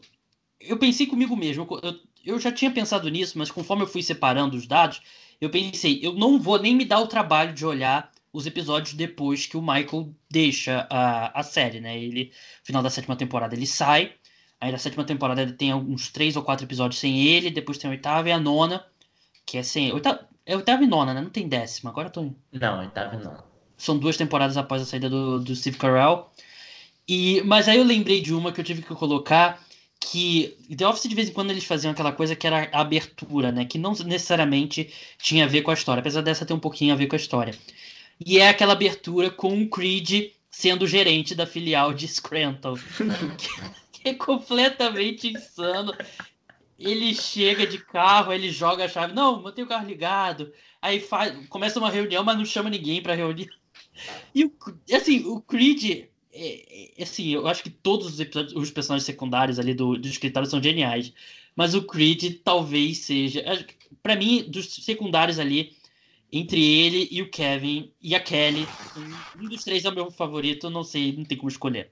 [SPEAKER 1] eu pensei comigo mesmo, eu, eu já tinha pensado nisso, mas conforme eu fui separando os dados, eu pensei, eu não vou nem me dar o trabalho de olhar os episódios depois que o Michael deixa a, a série, né? Ele, no final da sétima temporada, ele sai. Aí na sétima temporada tem uns três ou quatro episódios sem ele, depois tem a oitava e a nona, que é sem. Oitava, é oitava e nona, né? Não tem décima, agora tô.
[SPEAKER 3] Não, oitava e nona.
[SPEAKER 1] São duas temporadas após a saída do, do Steve Carell. E, mas aí eu lembrei de uma que eu tive que colocar, que The Office de vez em quando eles faziam aquela coisa que era a abertura, né? Que não necessariamente tinha a ver com a história, apesar dessa ter um pouquinho a ver com a história. E é aquela abertura com o Creed sendo gerente da filial de Scranton. que é completamente insano. Ele chega de carro, ele joga a chave. Não, mantém o carro ligado. Aí faz, começa uma reunião, mas não chama ninguém pra reunir. E assim, o Creed é, é, assim, eu acho que todos os episódios, os personagens secundários ali do, do escritório são geniais. Mas o Creed talvez seja. para mim, dos secundários ali, entre ele e o Kevin e a Kelly, um dos três é o meu favorito, não sei, não tem como escolher.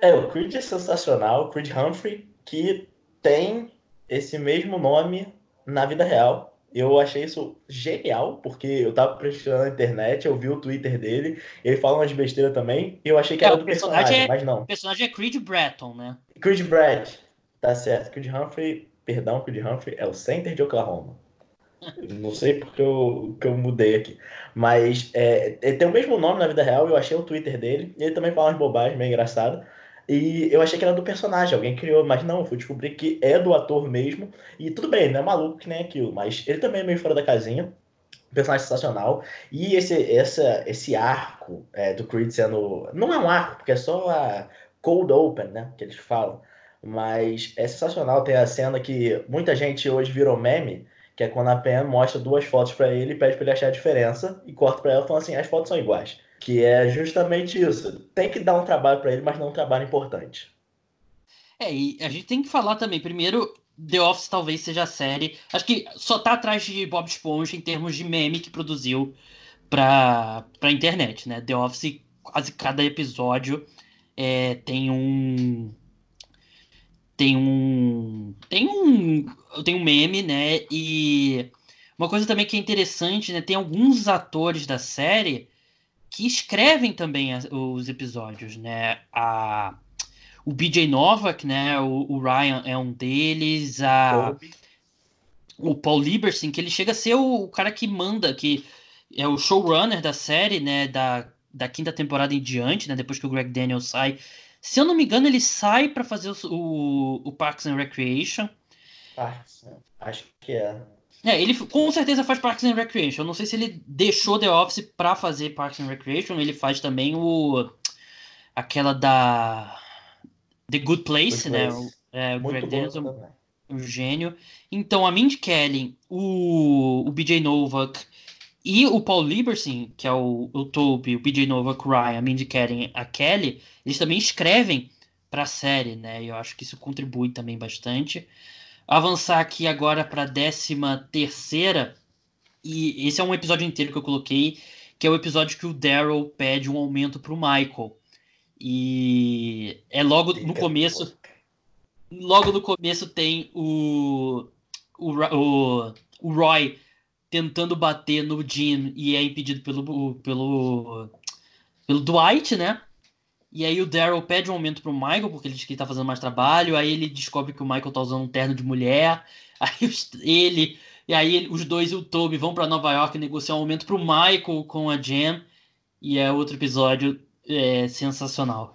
[SPEAKER 2] É, o Creed é sensacional, o Creed Humphrey, que tem esse mesmo nome na vida real. Eu achei isso genial, porque eu tava prestando na internet, eu vi o Twitter dele, ele fala umas besteiras também, e eu achei que é, era do personagem, personagem é, mas não.
[SPEAKER 1] O personagem é Creed Bratton, né?
[SPEAKER 2] Creed Brett, tá certo. Creed Humphrey, perdão, Creed Humphrey é o center de Oklahoma. não sei porque eu, que eu mudei aqui. Mas é, ele tem o mesmo nome na vida real, eu achei o Twitter dele, e ele também fala umas bobagens meio engraçadas. E eu achei que era do personagem, alguém criou, mas não, fui descobrir que é do ator mesmo. E tudo bem, não é maluco que nem aquilo, mas ele também é meio fora da casinha. Personagem sensacional. E esse, essa, esse arco é, do Creed sendo. Não é um arco, porque é só a cold open, né? Que eles falam. Mas é sensacional ter a cena que muita gente hoje virou meme, que é quando a Pen mostra duas fotos para ele e pede para ele achar a diferença e corta para ela falando assim: as fotos são iguais. Que é justamente isso. Tem que dar um trabalho para ele, mas não um trabalho importante.
[SPEAKER 1] É, e a gente tem que falar também, primeiro, The Office talvez seja a série. Acho que só tá atrás de Bob Esponja em termos de meme que produziu pra, pra internet, né? The Office, quase cada episódio é, tem um tem um. Tem um. Tem um meme, né? E uma coisa também que é interessante, né? Tem alguns atores da série que escrevem também as, os episódios, né? A, o BJ Novak, né? O, o Ryan é um deles. A, o Paul Lieberstein, que ele chega a ser o, o, cara que manda, que é o showrunner da série, né? Da, da quinta temporada em diante, né? Depois que o Greg Daniels sai. Se eu não me engano, ele sai para fazer o, o, o, Parks and Recreation.
[SPEAKER 2] Parks, acho que é.
[SPEAKER 1] É, ele com certeza faz Parks and Recreation. Eu não sei se ele deixou The Office para fazer Parks and Recreation. Ele faz também o aquela da The Good Place, Good né? Place. O, é, o Greg Daniels, um, um gênio. Então a Mindy Kelly, o, o BJ Novak e o Paul Lieberstein, que é o, o Toby, o BJ Novak, o Ryan, a Mindy Kelly, a Kelly, eles também escrevem para a série, né? E eu acho que isso contribui também bastante avançar aqui agora para a décima terceira. E esse é um episódio inteiro que eu coloquei, que é o episódio que o Daryl pede um aumento para o Michael. E é logo no começo. Logo no começo tem o, o, o, o Roy tentando bater no Jim e é impedido pelo, pelo, pelo Dwight, né? E aí o Daryl pede um aumento pro Michael, porque ele diz que ele tá fazendo mais trabalho. Aí ele descobre que o Michael tá usando um terno de mulher. Aí ele. E aí os dois e o Toby vão para Nova York negociar um aumento pro Michael com a Jam. E é outro episódio é, sensacional.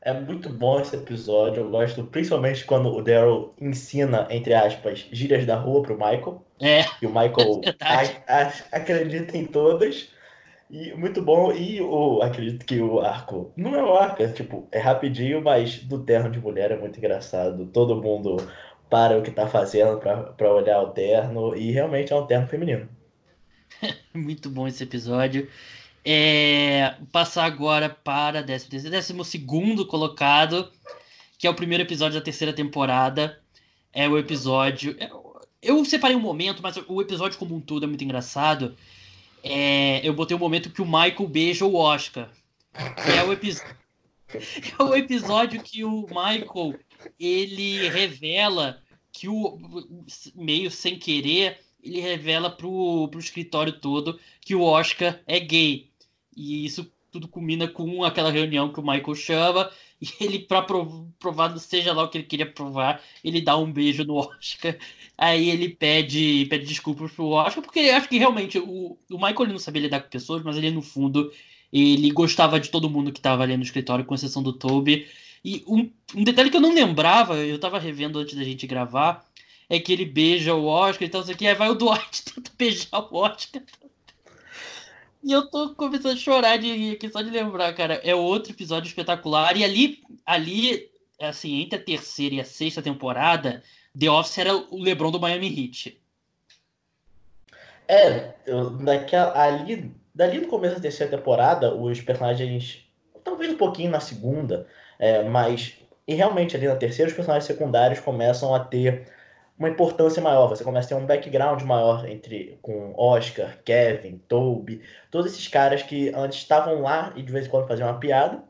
[SPEAKER 2] É muito bom esse episódio. Eu gosto principalmente quando o Daryl ensina, entre aspas, gírias da rua pro Michael.
[SPEAKER 1] É.
[SPEAKER 2] E o Michael a, a, acredita em todas. E muito bom. E o, acredito que o arco. Não é o arco, é tipo, é rapidinho, mas do terno de mulher é muito engraçado. Todo mundo para o que tá fazendo para olhar o terno. E realmente é um terno feminino.
[SPEAKER 1] muito bom esse episódio. É, passar agora para décimo, décimo segundo colocado, que é o primeiro episódio da terceira temporada. É o episódio. É, eu separei um momento, mas o episódio como um todo é muito engraçado é, eu botei o momento que o Michael beija o Oscar. É o, é o episódio que o Michael ele revela que o meio sem querer ele revela pro, pro escritório todo que o Oscar é gay. E isso tudo culmina com aquela reunião que o Michael chama e ele, para provar, seja lá o que ele queria provar, ele dá um beijo no Oscar. Aí ele pede, pede desculpas pro Oscar, porque acha que realmente o, o Michael não sabia lidar com pessoas, mas ele, no fundo, ele gostava de todo mundo que estava ali no escritório, com exceção do Toby. E um, um detalhe que eu não lembrava, eu estava revendo antes da gente gravar, é que ele beija o Oscar e tal, isso aqui, aí vai o Dwight tenta beijar o Oscar. E eu tô começando a chorar de rir aqui só de lembrar, cara. É outro episódio espetacular. E ali, ali, assim, entre a terceira e a sexta temporada, The Office era o LeBron do Miami Heat.
[SPEAKER 2] É, eu, daquela, ali, dali no começo da terceira temporada, os personagens, talvez um pouquinho na segunda, é, mas e realmente ali na terceira os personagens secundários começam a ter uma importância maior, você começa a ter um background maior entre com Oscar, Kevin, Toby, todos esses caras que antes estavam lá e de vez em quando faziam uma piada.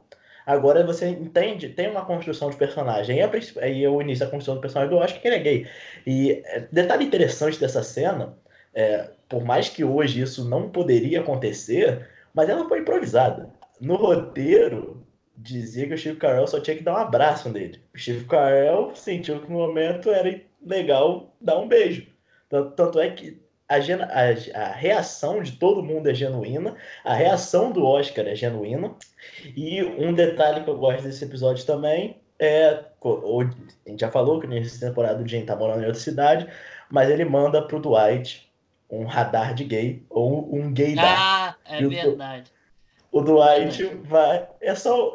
[SPEAKER 2] Agora você entende, tem uma construção de personagem. E aí eu inicio a construção do personagem do Oscar, que ele é gay. E é, detalhe interessante dessa cena, é, por mais que hoje isso não poderia acontecer, mas ela foi improvisada. No roteiro, dizia que o Steve Carell só tinha que dar um abraço nele. O Steve Carell sentiu que no momento era legal dar um beijo. Tanto, tanto é que a, a, a, reação de todo mundo é genuína, a reação do Oscar é genuína. E um detalhe que eu gosto desse episódio também é. A gente já falou que nessa temporada o Jim tá morando em outra cidade, mas ele manda pro Dwight um radar de gay ou um gay
[SPEAKER 1] Ah, é verdade.
[SPEAKER 2] O, o Dwight é. vai. É só.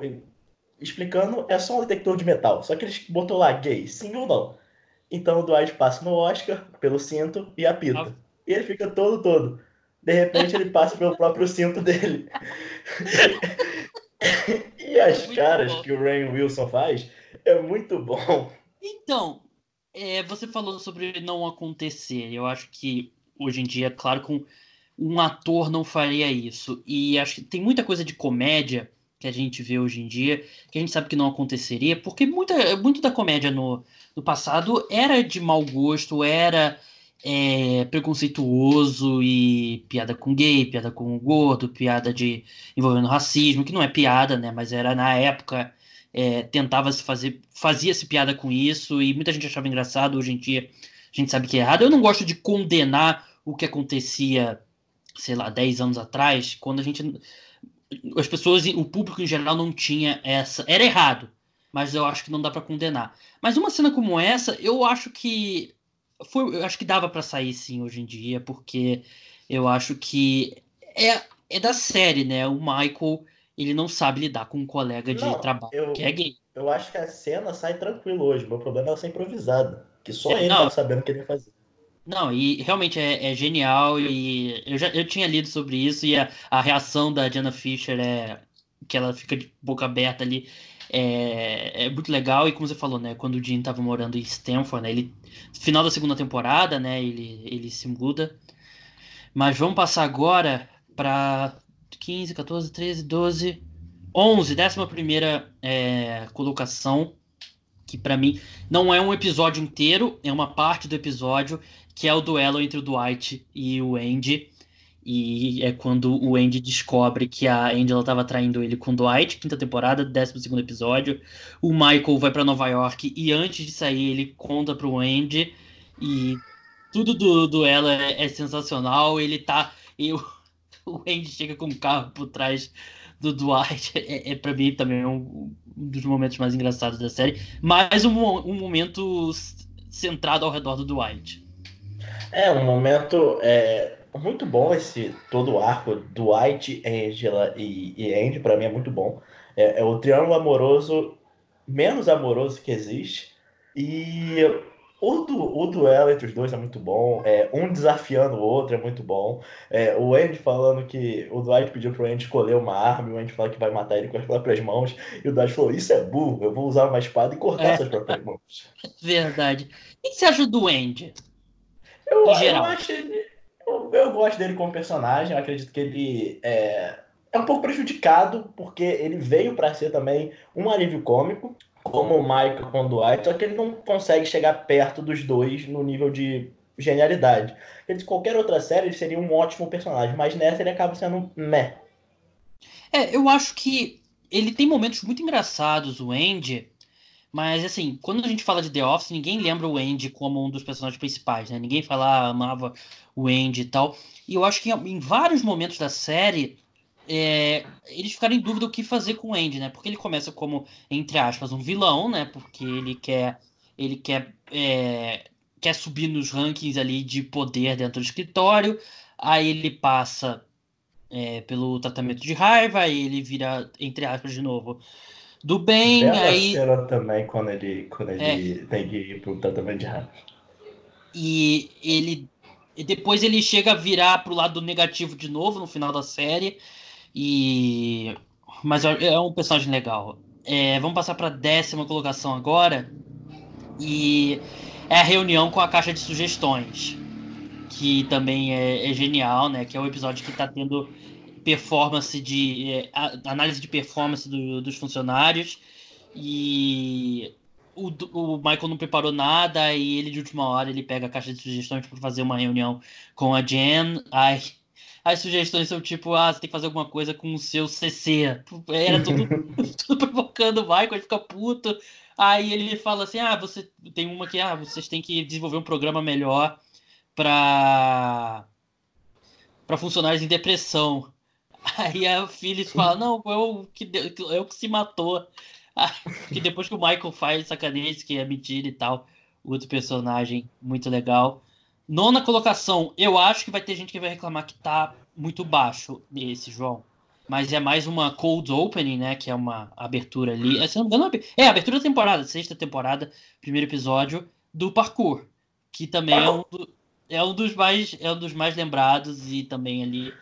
[SPEAKER 2] Explicando, é só um detector de metal. Só que ele botou lá gay, sim ou não. Então o Dwight passa no Oscar pelo cinto e apita. Ah. E ele fica todo, todo. De repente ele passa pelo próprio cinto dele. e as é caras bom. que o Rain Wilson faz é muito bom.
[SPEAKER 1] Então, é, você falou sobre não acontecer. Eu acho que hoje em dia, claro, com um ator não faria isso. E acho que tem muita coisa de comédia que a gente vê hoje em dia, que a gente sabe que não aconteceria, porque muita, muito da comédia no, no passado era de mau gosto, era é, preconceituoso e piada com gay, piada com gordo, piada de envolvendo racismo, que não é piada, né? Mas era na época é, tentava se fazer, fazia-se piada com isso e muita gente achava engraçado. Hoje em dia a gente sabe que é errado. Eu não gosto de condenar o que acontecia, sei lá, 10 anos atrás, quando a gente as pessoas, o público em geral não tinha essa, era errado, mas eu acho que não dá para condenar. Mas uma cena como essa, eu acho que foi, eu acho que dava para sair sim hoje em dia, porque eu acho que é, é da série, né? O Michael, ele não sabe lidar com um colega de
[SPEAKER 2] Não,
[SPEAKER 1] trabalho
[SPEAKER 2] eu-
[SPEAKER 1] que é gay.
[SPEAKER 2] Eu acho que a cena sai tranquilo hoje. Meu problema é ela ser improvisada. Que só
[SPEAKER 1] É,
[SPEAKER 2] ele
[SPEAKER 1] não.
[SPEAKER 2] tava sabendo o que ele ia fazer.
[SPEAKER 1] Não, e realmente é, é genial e eu já eu tinha lido sobre isso e a, a reação da Diana Fisher é que ela fica de boca aberta ali é, é muito legal e como você falou, né, quando o Dean tava morando em Stanford, né, ele final da segunda temporada, né, ele ele se muda. Mas vamos passar agora para 15, 14, 13, 12, 11, décima primeira é, colocação, que pra mim não é um episódio inteiro, é uma parte do episódio que é o duelo entre o Dwight e o Andy. E é quando o Andy descobre que a Angela estava traindo ele com o Dwight, quinta temporada, décimo segundo episódio. O Michael vai para Nova York e antes de sair ele conta pro Andy e tudo do duelo é, é sensacional. Ele tá. Eu, o Andy chega com o carro por trás do Dwight. É, é para mim também um, um dos momentos mais engraçados da série. Mais um, um momento centrado ao redor do Dwight.
[SPEAKER 2] É um momento é, muito bom esse todo o arco Dwight, Angela e, e Andy, pra mim é muito bom. É, é o triângulo amoroso menos amoroso que existe. E o, du, o duelo entre os dois é muito bom. É, um desafiando o outro é muito bom. É, o Andy falando que o Dwight pediu pro Andy escolher uma arma, e o Andy fala que vai matar ele com as próprias mãos. E o Dwight falou: Isso é burro, eu vou usar uma espada e cortar
[SPEAKER 1] É.
[SPEAKER 2] suas próprias mãos.
[SPEAKER 1] Verdade. O que você acha do Andy?
[SPEAKER 2] Eu, eu acho ele. Eu, eu gosto dele como personagem. Eu acredito que ele é, é um pouco prejudicado, porque ele veio pra ser também um alívio cômico, como o Michael com o Dwight, só que ele não consegue chegar perto dos dois no nível de genialidade. Ele, qualquer outra série ele seria um ótimo personagem, mas nessa ele acaba sendo meh.
[SPEAKER 1] É, eu acho que ele tem momentos muito engraçados, o Andy, mas assim, quando a gente fala de The Office, ninguém lembra o Andy como um dos personagens principais, né? Ninguém fala, ah, amava o Andy e tal. E eu acho que em vários momentos da série, é, eles ficaram em dúvida o que fazer com o Andy, né? Porque ele começa como, entre aspas, um vilão, né? Porque ele quer, ele quer, é, quer subir nos rankings ali de poder dentro do escritório. Aí ele passa é, pelo tratamento de raiva, aí ele vira, entre aspas, de novo, do bem,
[SPEAKER 2] Bela
[SPEAKER 1] aí
[SPEAKER 2] cena também quando ele, quando ele tem que ir pro tratamento de raiva.
[SPEAKER 1] e ele e depois ele chega a virar pro lado negativo de novo no final da série e mas é é um personagem legal. É, vamos passar para décima colocação agora e é a reunião com a caixa de sugestões que também é, é genial, né? Que é o episódio que tá tendo performance de é, análise de performance do- dos funcionários e o, o Michael não preparou nada e ele de última hora ele pega a caixa de sugestões para fazer uma reunião com a Jen. Aí as sugestões são tipo, ah, você tem que fazer alguma coisa com o seu CC. Era tudo, tudo provocando o Michael, ele fica puto. Aí ele fala assim: ah, você tem uma que ah, vocês têm que desenvolver um programa melhor para para funcionários em depressão. Aí a Phyllis fala: não, o que, é o que se matou. Ah, Que depois que o Michael faz sacaneia, isso que é mentira e tal. Outro personagem muito legal. Nona colocação, eu acho que vai ter gente que vai reclamar que tá muito baixo esse, João. Mas é mais uma cold opening, né? Que é uma abertura ali. É, não é a abertura da temporada, sexta temporada, primeiro episódio do parkour. Que também é um, do- é um dos mais é um dos mais lembrados e também ali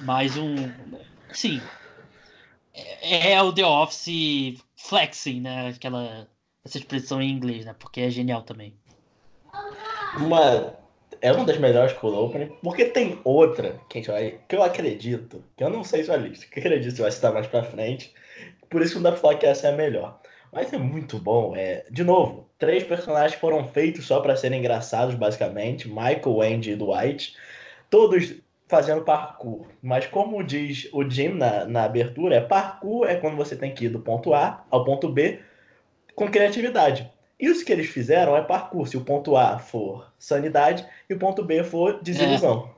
[SPEAKER 1] mais um. Sim. É, é o The Office flexing, né? Aquela essa expressão em inglês, né? Porque é genial também.
[SPEAKER 2] Uma. É uma das melhores cold opening, porque tem outra que, a gente vai, que eu acredito, que eu não sei se é a lista, que eu acredito que vai citar mais pra frente, por isso não dá pra falar que essa é a melhor. Mas é muito bom. É, de novo, três personagens foram feitos só para serem engraçados, basicamente: Michael, Andy e Dwight. Todos fazendo parkour. Mas como diz o Jim na, na abertura, é parkour é quando você tem que ir do ponto A ao ponto B com criatividade. Isso que eles fizeram é parkour. Se o ponto A for sanidade e o ponto B for desilusão.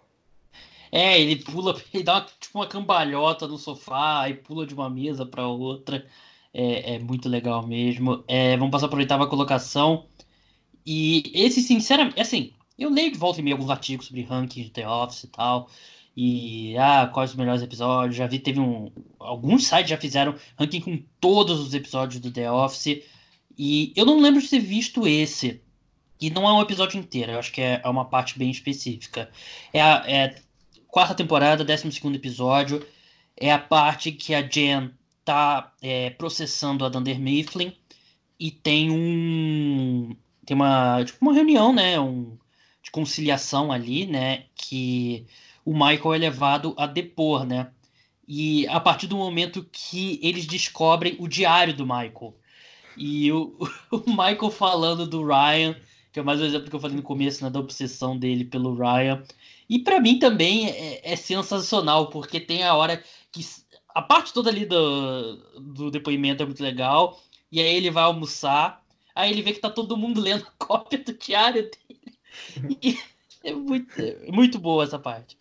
[SPEAKER 1] É, é ele pula, ele dá uma, tipo uma cambalhota no sofá e pula de uma mesa para outra. É, é, muito legal mesmo. É, vamos passar para a oitava colocação. E esse, sinceramente, assim, eu leio de volta e meia alguns artigos sobre ranking de The Office e tal. E ah, quais os melhores episódios. Já vi, teve um. Alguns sites já fizeram ranking com todos os episódios do The Office. E eu não lembro de ter visto esse. E não é um episódio inteiro, eu acho que é, é uma parte bem específica. É a é quarta temporada, décimo segundo episódio. É a parte que a Jen tá é, processando a Dunder Mifflin e tem um. Tem uma, tipo, uma reunião, né? Um, de conciliação ali, né? Que o Michael é levado a depor, né? E a partir do momento que eles descobrem o diário do Michael. E o, o Michael falando do Ryan, que é mais um exemplo que eu falei no começo, né, da obsessão dele pelo Ryan. E para mim também é, é, sensacional, porque tem a hora que. A parte toda ali do, do depoimento é muito legal. E aí ele vai almoçar. Aí ele vê que tá todo mundo lendo a cópia do diário dele. E é muito, é muito boa essa parte.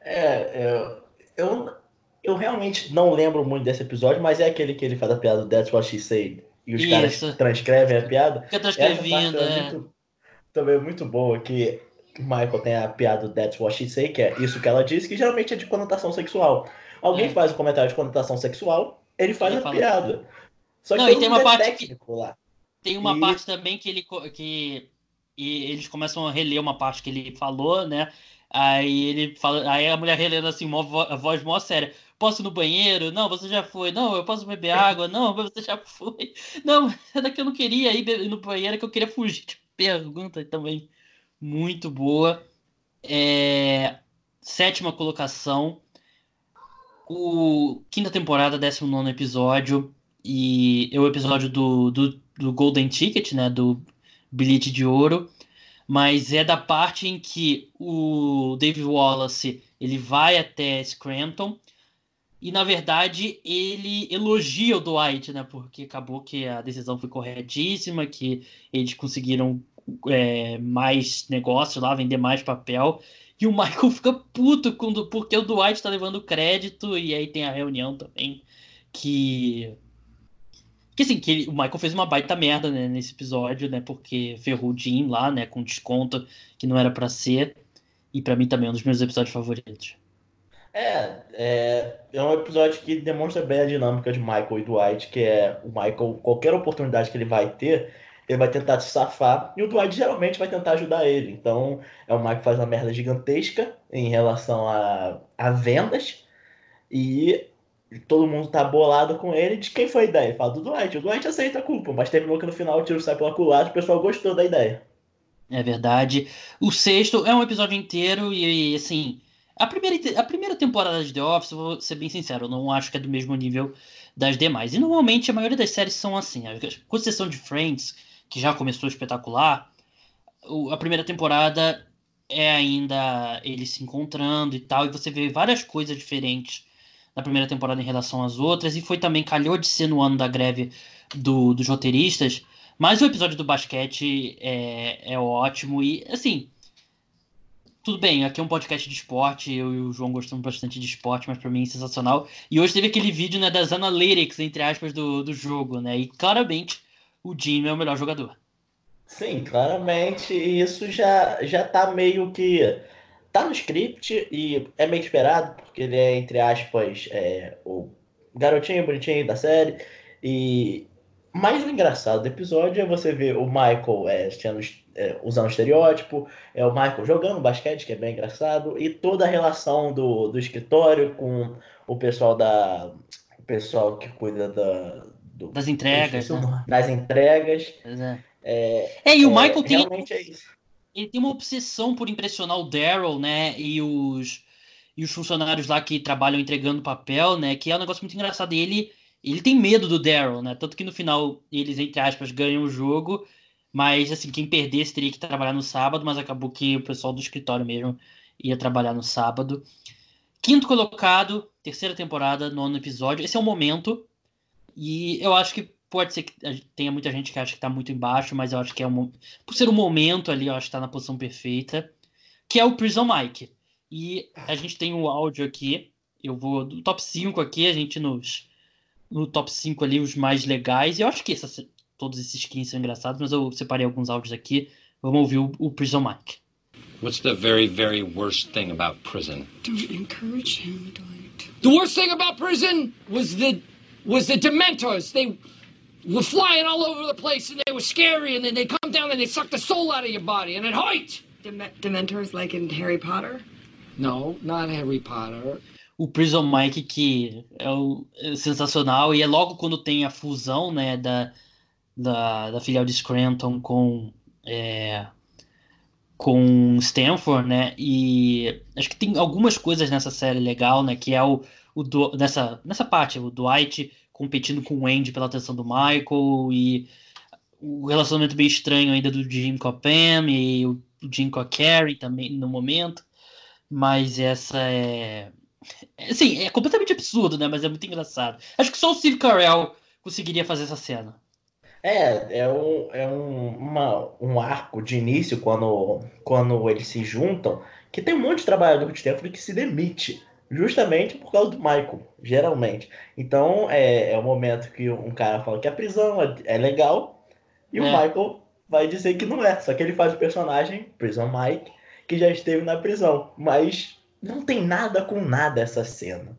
[SPEAKER 2] É, eu, eu, eu realmente não lembro muito desse episódio, mas é aquele que ele faz a piada do That's What She Said. E os Isso. caras transcrevem a piada.
[SPEAKER 1] Fica transcrevendo, é. é. Muito,
[SPEAKER 2] também é muito boa, que o Michael tem a piada do That's What She Said, que é isso que ela disse, que geralmente é de conotação sexual. Alguém é. faz um comentário de conotação sexual, ele faz ele a piada.
[SPEAKER 1] Só que não, e tem uma é parte que... lá. Tem uma e... parte também que ele que e eles começam a reler uma parte que ele falou, né? Aí ele fala, aí a mulher relendo assim, uma voz mó séria. Posso ir no banheiro? Não, você já foi. Não, eu posso beber água? Não, você já foi. Não, é daqui eu não queria ir no banheiro, que eu queria fugir de pergunta também. Muito boa. É... Sétima colocação. O quinta temporada, 19 episódio. E é o episódio do, do, do Golden Ticket, né? Do bilhete de ouro mas é da parte em que o David Wallace ele vai até Scranton e na verdade ele elogia o Dwight, né? Porque acabou que a decisão foi corretíssima, que eles conseguiram é, mais negócio lá, vender mais papel. E o Michael fica puto quando, porque o Dwight está levando crédito, e aí tem a reunião também que que assim, que ele, o Michael fez uma baita merda né, nesse episódio, né? Porque ferrou o Jim lá, né? Com desconto que não era para ser. E para mim também é um dos meus episódios favoritos.
[SPEAKER 2] É, é, é um episódio que demonstra bem a dinâmica de Michael e Dwight, que é o Michael, qualquer oportunidade que ele vai ter, ele vai tentar se safar, e o Dwight geralmente vai tentar ajudar ele. Então, é o Michael que faz uma merda gigantesca em relação a, a vendas, e todo mundo tá bolado com ele. De quem foi a ideia? Fala do Dwight. O Dwight aceita a culpa, mas terminou que no final o tiro sai pela culatra e o pessoal gostou da ideia.
[SPEAKER 1] É verdade. O sexto é um episódio inteiro e, assim, a primeira, a primeira temporada de The Office, vou ser bem sincero, eu não acho que é do mesmo nível das demais. E normalmente a maioria das séries são assim. Com exceção de Friends, que já começou espetacular, a primeira temporada é ainda eles se encontrando e tal, e você vê várias coisas diferentes da primeira temporada em relação às outras, e foi também, calhou de ser no ano da greve do, dos roteiristas, mas o episódio do basquete é, é ótimo, e assim, tudo bem, aqui é um podcast de esporte, eu e o João gostamos bastante de esporte, mas para mim é sensacional, e hoje teve aquele vídeo né, das analytics, entre aspas, do, do jogo, né, e claramente o Jimmy é o melhor jogador.
[SPEAKER 2] Sim, claramente, isso já, já tá meio que tá no script e é meio esperado, porque ele é, entre aspas, é, o garotinho bonitinho da série. E mais o engraçado do episódio é você ver o Michael é, tendo, é, usando estereótipo, é o Michael jogando basquete, que é bem engraçado, e toda a relação do, do escritório com o pessoal da. O pessoal que cuida da,
[SPEAKER 1] do, das entregas. Né?
[SPEAKER 2] Das entregas.
[SPEAKER 1] É. É, é, e o Michael tem. É isso ele tem uma obsessão por impressionar o Daryl, né? E os, e os funcionários lá que trabalham entregando papel, né? Que é um negócio muito engraçado. E ele ele tem medo do Daryl, né? Tanto que no final eles, entre aspas, ganham o jogo, mas assim, quem perdesse teria que trabalhar no sábado, mas acabou que o pessoal do escritório mesmo ia trabalhar no sábado. Quinto colocado, terceira temporada, nono episódio. Esse é o momento. E eu acho que pode ser que tenha muita gente que acha que tá muito embaixo, mas eu acho que é um. Por ser um momento ali, eu acho que tá na posição perfeita. Que é o Prison Mike. E a gente tem o um áudio aqui. Eu vou do top 5 aqui, a gente nos. No top 5 ali, os mais legais. E eu acho que essa, todos esses 15 são engraçados, mas eu separei alguns áudios aqui. Vamos ouvir o, o Prison Mike.
[SPEAKER 4] What's the very, very worst thing about prison?
[SPEAKER 5] Don't encourage him, Dwight.
[SPEAKER 4] The worst thing about prison was the was the Dementors. They were flying all over the place and they were scary and then they come down and they suck the soul out of your body and it.
[SPEAKER 5] Dem Dementors like in Harry Potter?
[SPEAKER 4] No, not Harry Potter.
[SPEAKER 1] O Prison Mike que é, o, é sensacional e é logo quando tem a fusão, né, da, da, da filial de Scranton com é, com Stanford, né? E acho que tem algumas coisas nessa série legal, né? Que é o, o nessa, nessa parte, o Dwight competindo com o Andy pela atenção do Michael e o relacionamento bem estranho ainda do Jim com a Pam e o Jim com a Carrie também no momento. Mas essa é. Assim, é completamente absurdo, né? Mas é muito engraçado. Acho que só o Steve Carell conseguiria fazer essa cena.
[SPEAKER 2] É, é, um, é um, uma, um arco de início quando, quando eles se juntam, que tem um monte de trabalhador de Stanford que se demite, justamente por causa do Michael, geralmente. Então é, é o momento que um cara fala que a prisão é, é legal, e é. o Michael vai dizer que não é. Só que ele faz o personagem, Prison Mike, que já esteve na prisão. Mas não tem nada com nada essa cena.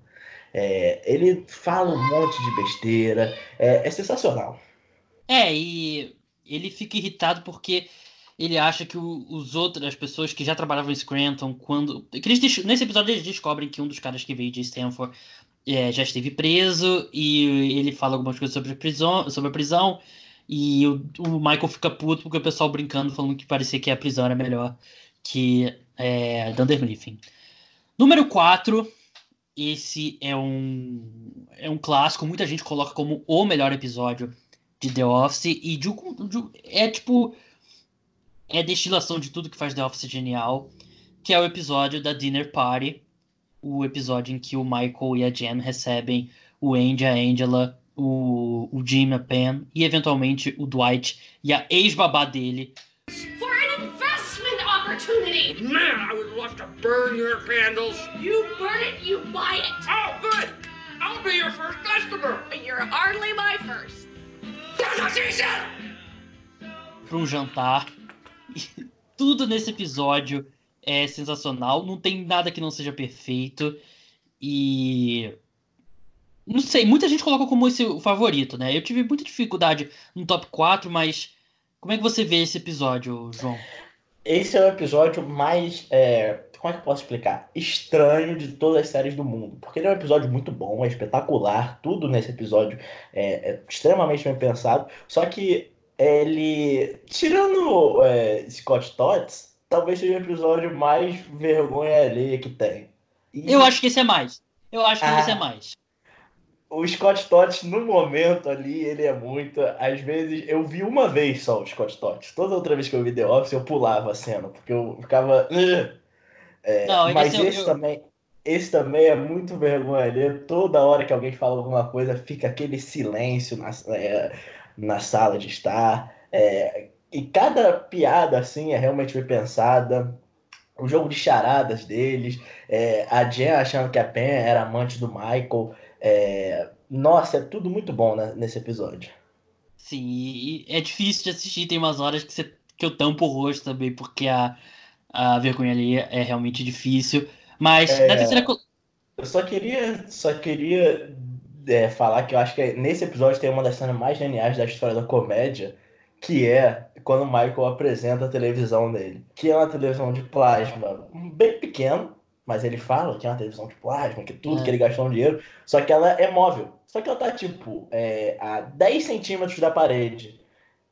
[SPEAKER 2] É, ele fala um monte de besteira, é, é sensacional.
[SPEAKER 1] É, e ele fica irritado porque ele acha que os outros, as pessoas que já trabalhavam em Scranton, quando. Eles, nesse episódio eles descobrem que um dos caras que veio de Stanford é, já esteve preso e ele fala algumas coisas sobre a prisão, sobre a prisão e o, o, Michael fica puto porque o pessoal brincando, falando que parecia que a prisão era melhor que é, Dunder Mifflin. Número 4, esse é um, é um clássico, muita gente coloca como o melhor episódio de The Office e de, de, é tipo é a destilação de tudo que faz The Office genial, que é o episódio da Dinner Party, o episódio em que o Michael e a Jen recebem o Andy, a Angela, o, o Jim, a Pam e eventualmente o Dwight e a ex-babá dele.
[SPEAKER 6] For an investment opportunity!
[SPEAKER 7] Man, I would love to burn your candles.
[SPEAKER 6] You burn it, you buy it.
[SPEAKER 7] Oh, good. I'll be your first customer.
[SPEAKER 6] You're hardly my first
[SPEAKER 1] para um jantar. Tudo nesse episódio é sensacional. Não tem nada que não seja perfeito. E. Não sei, muita gente coloca como esse o favorito, né? Eu tive muita dificuldade no top 4, mas como é que você vê esse episódio, João?
[SPEAKER 2] Esse é o episódio mais. É como é que eu posso explicar? Estranho de todas as séries do mundo. Porque ele é um episódio muito bom, é espetacular, tudo nesse episódio é, é extremamente bem pensado. Só que ele, tirando é, Scott Tots, talvez seja o episódio mais vergonha alheia que tem.
[SPEAKER 1] E... Eu acho que esse é mais. Eu acho que ah, esse é mais.
[SPEAKER 2] O Scott Tots, no momento ali, ele é muito. Às vezes, eu vi uma vez só o Scott Tots. Toda outra vez que eu vi The Office, eu pulava a cena, porque eu ficava. É, não, mas esse, eu... também, esse também é muito vergonha ali. Toda hora que alguém fala alguma coisa, fica aquele silêncio na, é, na sala de estar. É, e cada piada assim é realmente bem pensada. O jogo de charadas deles, é, a Jen achando que a Pen era amante do Michael. É, nossa, é tudo muito bom né, nesse episódio.
[SPEAKER 1] Sim, e é difícil de assistir, tem umas horas que, você, que eu tampo o rosto também, porque a, a vergonha ali é realmente difícil. Mas é, na terceira.
[SPEAKER 2] Eu só queria, só queria é, falar que eu acho que nesse episódio tem uma das cenas mais geniais da história da comédia, que é quando o Michael apresenta a televisão dele. Que é uma televisão de plasma bem pequeno, mas ele fala que é uma televisão de plasma, que tudo é. que ele gastou um dinheiro, só que ela é móvel. Só que ela tá, tipo, é, a 10 centímetros da parede.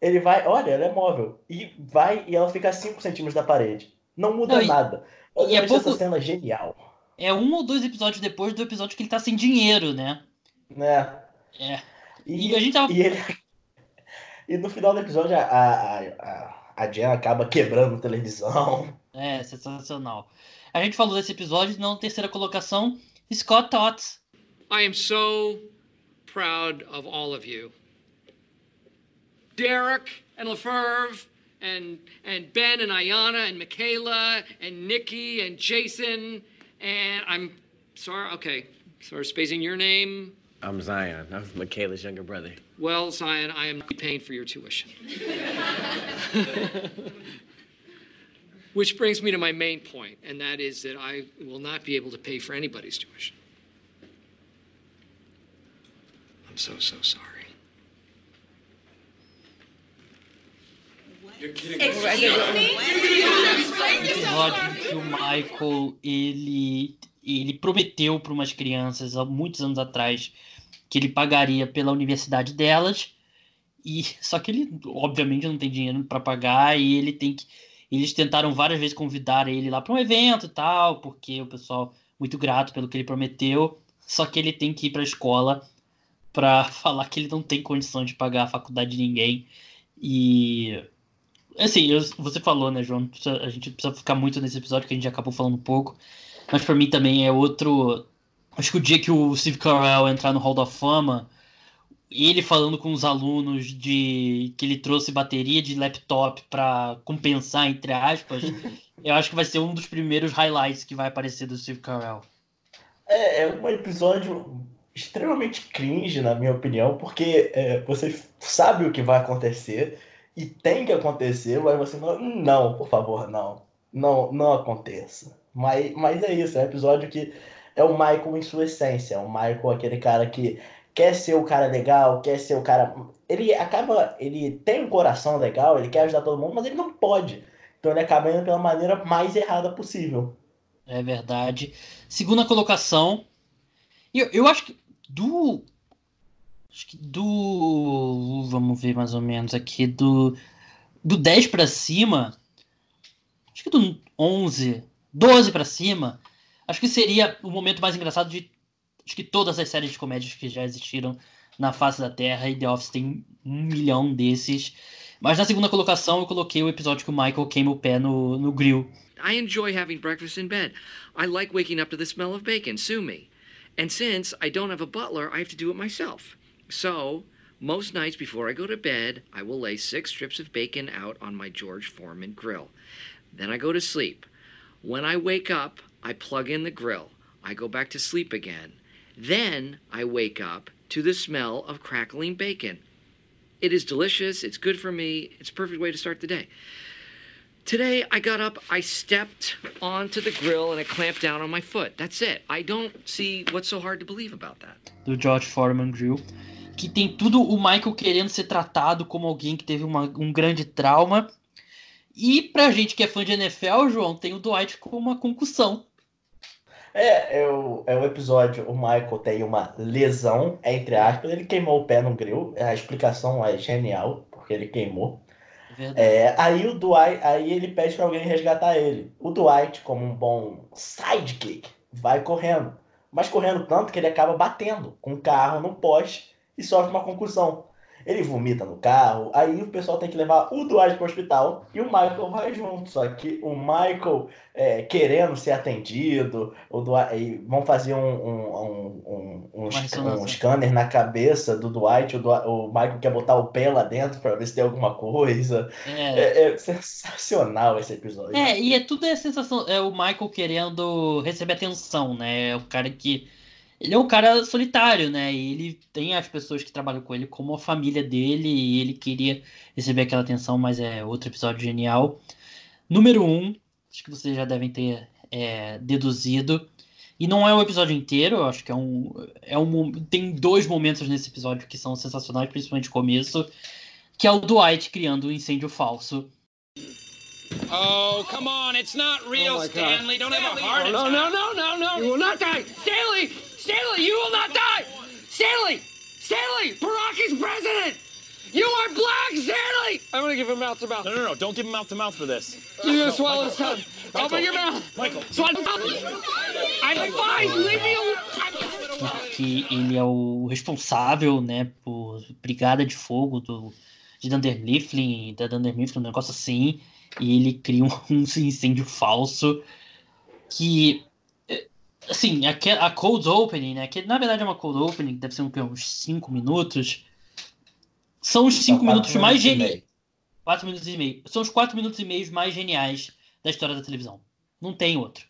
[SPEAKER 2] Ele vai, olha, ela é móvel. E vai e ela fica a 5 centímetros da parede. Não muda não, nada. Eu e é pouco... essa cena genial.
[SPEAKER 1] É um ou dois episódios depois do episódio que ele tá sem dinheiro, né?
[SPEAKER 2] Né?
[SPEAKER 1] É.
[SPEAKER 2] E,
[SPEAKER 1] E a gente tava-
[SPEAKER 2] e ele- e no final do episódio, a, a, a, a Jen acaba quebrando a televisão.
[SPEAKER 1] É, sensacional. A gente falou desse episódio, não terceira colocação, Scott Tots.
[SPEAKER 4] I am so proud of all of you. Derek and LaFerve and and Ben and Ayana and Michaela and Nikki and Jason and I'm sorry, okay, sorry, spacing your name.
[SPEAKER 8] I'm Zion. I'm Michaela's younger brother.
[SPEAKER 4] Well, Zion, I am not paying for your tuition. Which brings me to my main point, and that is that I will not be able to pay for anybody's tuition. I'm so, so sorry.
[SPEAKER 6] Excuse me?
[SPEAKER 1] episódio que o Michael ele ele prometeu para umas crianças há muitos anos atrás que ele pagaria pela universidade delas e só que ele obviamente não tem dinheiro para pagar e ele tem que eles tentaram várias vezes convidar ele lá para um evento e tal porque o pessoal muito grato pelo que ele prometeu só que ele tem que ir para a escola para falar que ele não tem condição de pagar a faculdade de ninguém e Assim, eu- você falou, né, João? A gente precisa ficar muito nesse episódio, que a gente acabou falando um pouco. Mas pra mim também é outro. Acho que o dia que o Steve Carell entrar no Hall da Fama, ele falando com os alunos de que ele trouxe bateria de laptop pra compensar, entre aspas, eu acho que vai ser um dos primeiros highlights que vai aparecer do Steve Carell.
[SPEAKER 2] É, é um episódio extremamente cringe, na minha opinião, porque é, você sabe o que vai acontecer e tem que acontecer, mas você não, não, por favor, não. Não, não aconteça. Mas, mas é isso, é um episódio que é o Michael em sua essência. É o Michael, aquele cara que quer ser o cara legal, quer ser o cara. Ele acaba. Ele tem um coração legal, ele quer ajudar todo mundo, mas ele não pode. Então ele acaba indo pela maneira mais errada possível.
[SPEAKER 1] É verdade. Segunda colocação. Eu, eu acho que do. Acho que do. Vamos ver mais ou menos aqui. Do, do 10 pra cima. Acho que do 11, 12 pra cima. Acho que seria o momento mais engraçado de. Acho que todas as séries de comédias que já existiram na face da Terra. E The Office tem um milhão desses. Mas na segunda colocação eu coloquei o episódio que o Michael queima o pé no, no grill.
[SPEAKER 9] I enjoy having breakfast in bed. I like waking up to the smell of bacon. Sue me. And since I don't have a butler, I have to do it myself. So, most nights before I go to bed, I will lay six strips of bacon out on my George Foreman grill. Then I go to sleep. When I wake up, I plug in the grill. I go back to sleep again. Then I wake up to the smell of crackling bacon. It is delicious, it's good for me, it's a perfect way to start the day. Today I got up, I stepped onto the grill, and it clamped down on my foot. That's it. I don't see what's so hard to believe about that.
[SPEAKER 1] do George Foreman Grill, que tem tudo o Michael querendo ser tratado como alguém que teve uma- um grande trauma. E pra gente que é fã de NFL, João, tem o Dwight com uma concussão.
[SPEAKER 2] É, é o, é o episódio, o Michael tem uma lesão, entre aspas, ele queimou o pé no grill, a explicação é genial, porque ele queimou.
[SPEAKER 1] É.
[SPEAKER 2] É, aí o Dwight, aí ele pede pra alguém resgatar ele. O Dwight, como um bom sidekick, vai correndo, mas correndo tanto que ele acaba batendo com o carro no poste e sofre uma concussão. Ele vomita no carro, aí o pessoal tem que levar o Dwight pro hospital e o Michael vai junto. Só que o Michael é, querendo ser atendido, o Dwight, vão fazer um, um, um, um, um, scanner na cabeça do Dwight, o, Dwight- o Michael quer botar o pé lá dentro pra ver se tem alguma coisa.
[SPEAKER 1] É,
[SPEAKER 2] É, é sensacional esse episódio.
[SPEAKER 1] é, e é tudo é sensação. É o Michael querendo receber atenção, né? É o cara que. Ele é um cara solitário, né? E ele tem as pessoas que trabalham com ele como a família dele, e ele queria receber aquela atenção, mas é outro episódio genial. Número um, acho que vocês já devem ter é, deduzido. E não é o episódio inteiro, eu acho que é um, é um. Tem dois momentos nesse episódio que são sensacionais, principalmente o começo, que é o Dwight criando um incêndio falso.
[SPEAKER 7] Oh, come on. It's not real, Stanley. Don't have a heart
[SPEAKER 4] No,
[SPEAKER 7] attack.
[SPEAKER 4] no, no, no, no. You will not die. Stanley! Stanley, you will not die! Stanley! Stanley! Barack is president! You are black, Stanley! I'm gonna give him mouth to mouth.
[SPEAKER 10] No, no, no. Don't give him mouth to mouth for this.
[SPEAKER 4] You're gonna swallow his tongue. Open your mouth.
[SPEAKER 10] Michael.
[SPEAKER 4] Swallow. I'm fine. Leave me alone.
[SPEAKER 1] porque ele é o responsável, né, por Brigada de Fogo do, de Dunder Mifflin, da Dunder Mifflin, um negócio assim, e ele cria um, um incêndio falso que assim, a, a cold opening, né, que na verdade é uma cold opening, deve ser uns 5 minutos, são os 5 minutos mais geniais. 4 minutos e meio. São os 4 minutos e meio mais geniais da história da televisão. Não tem outro.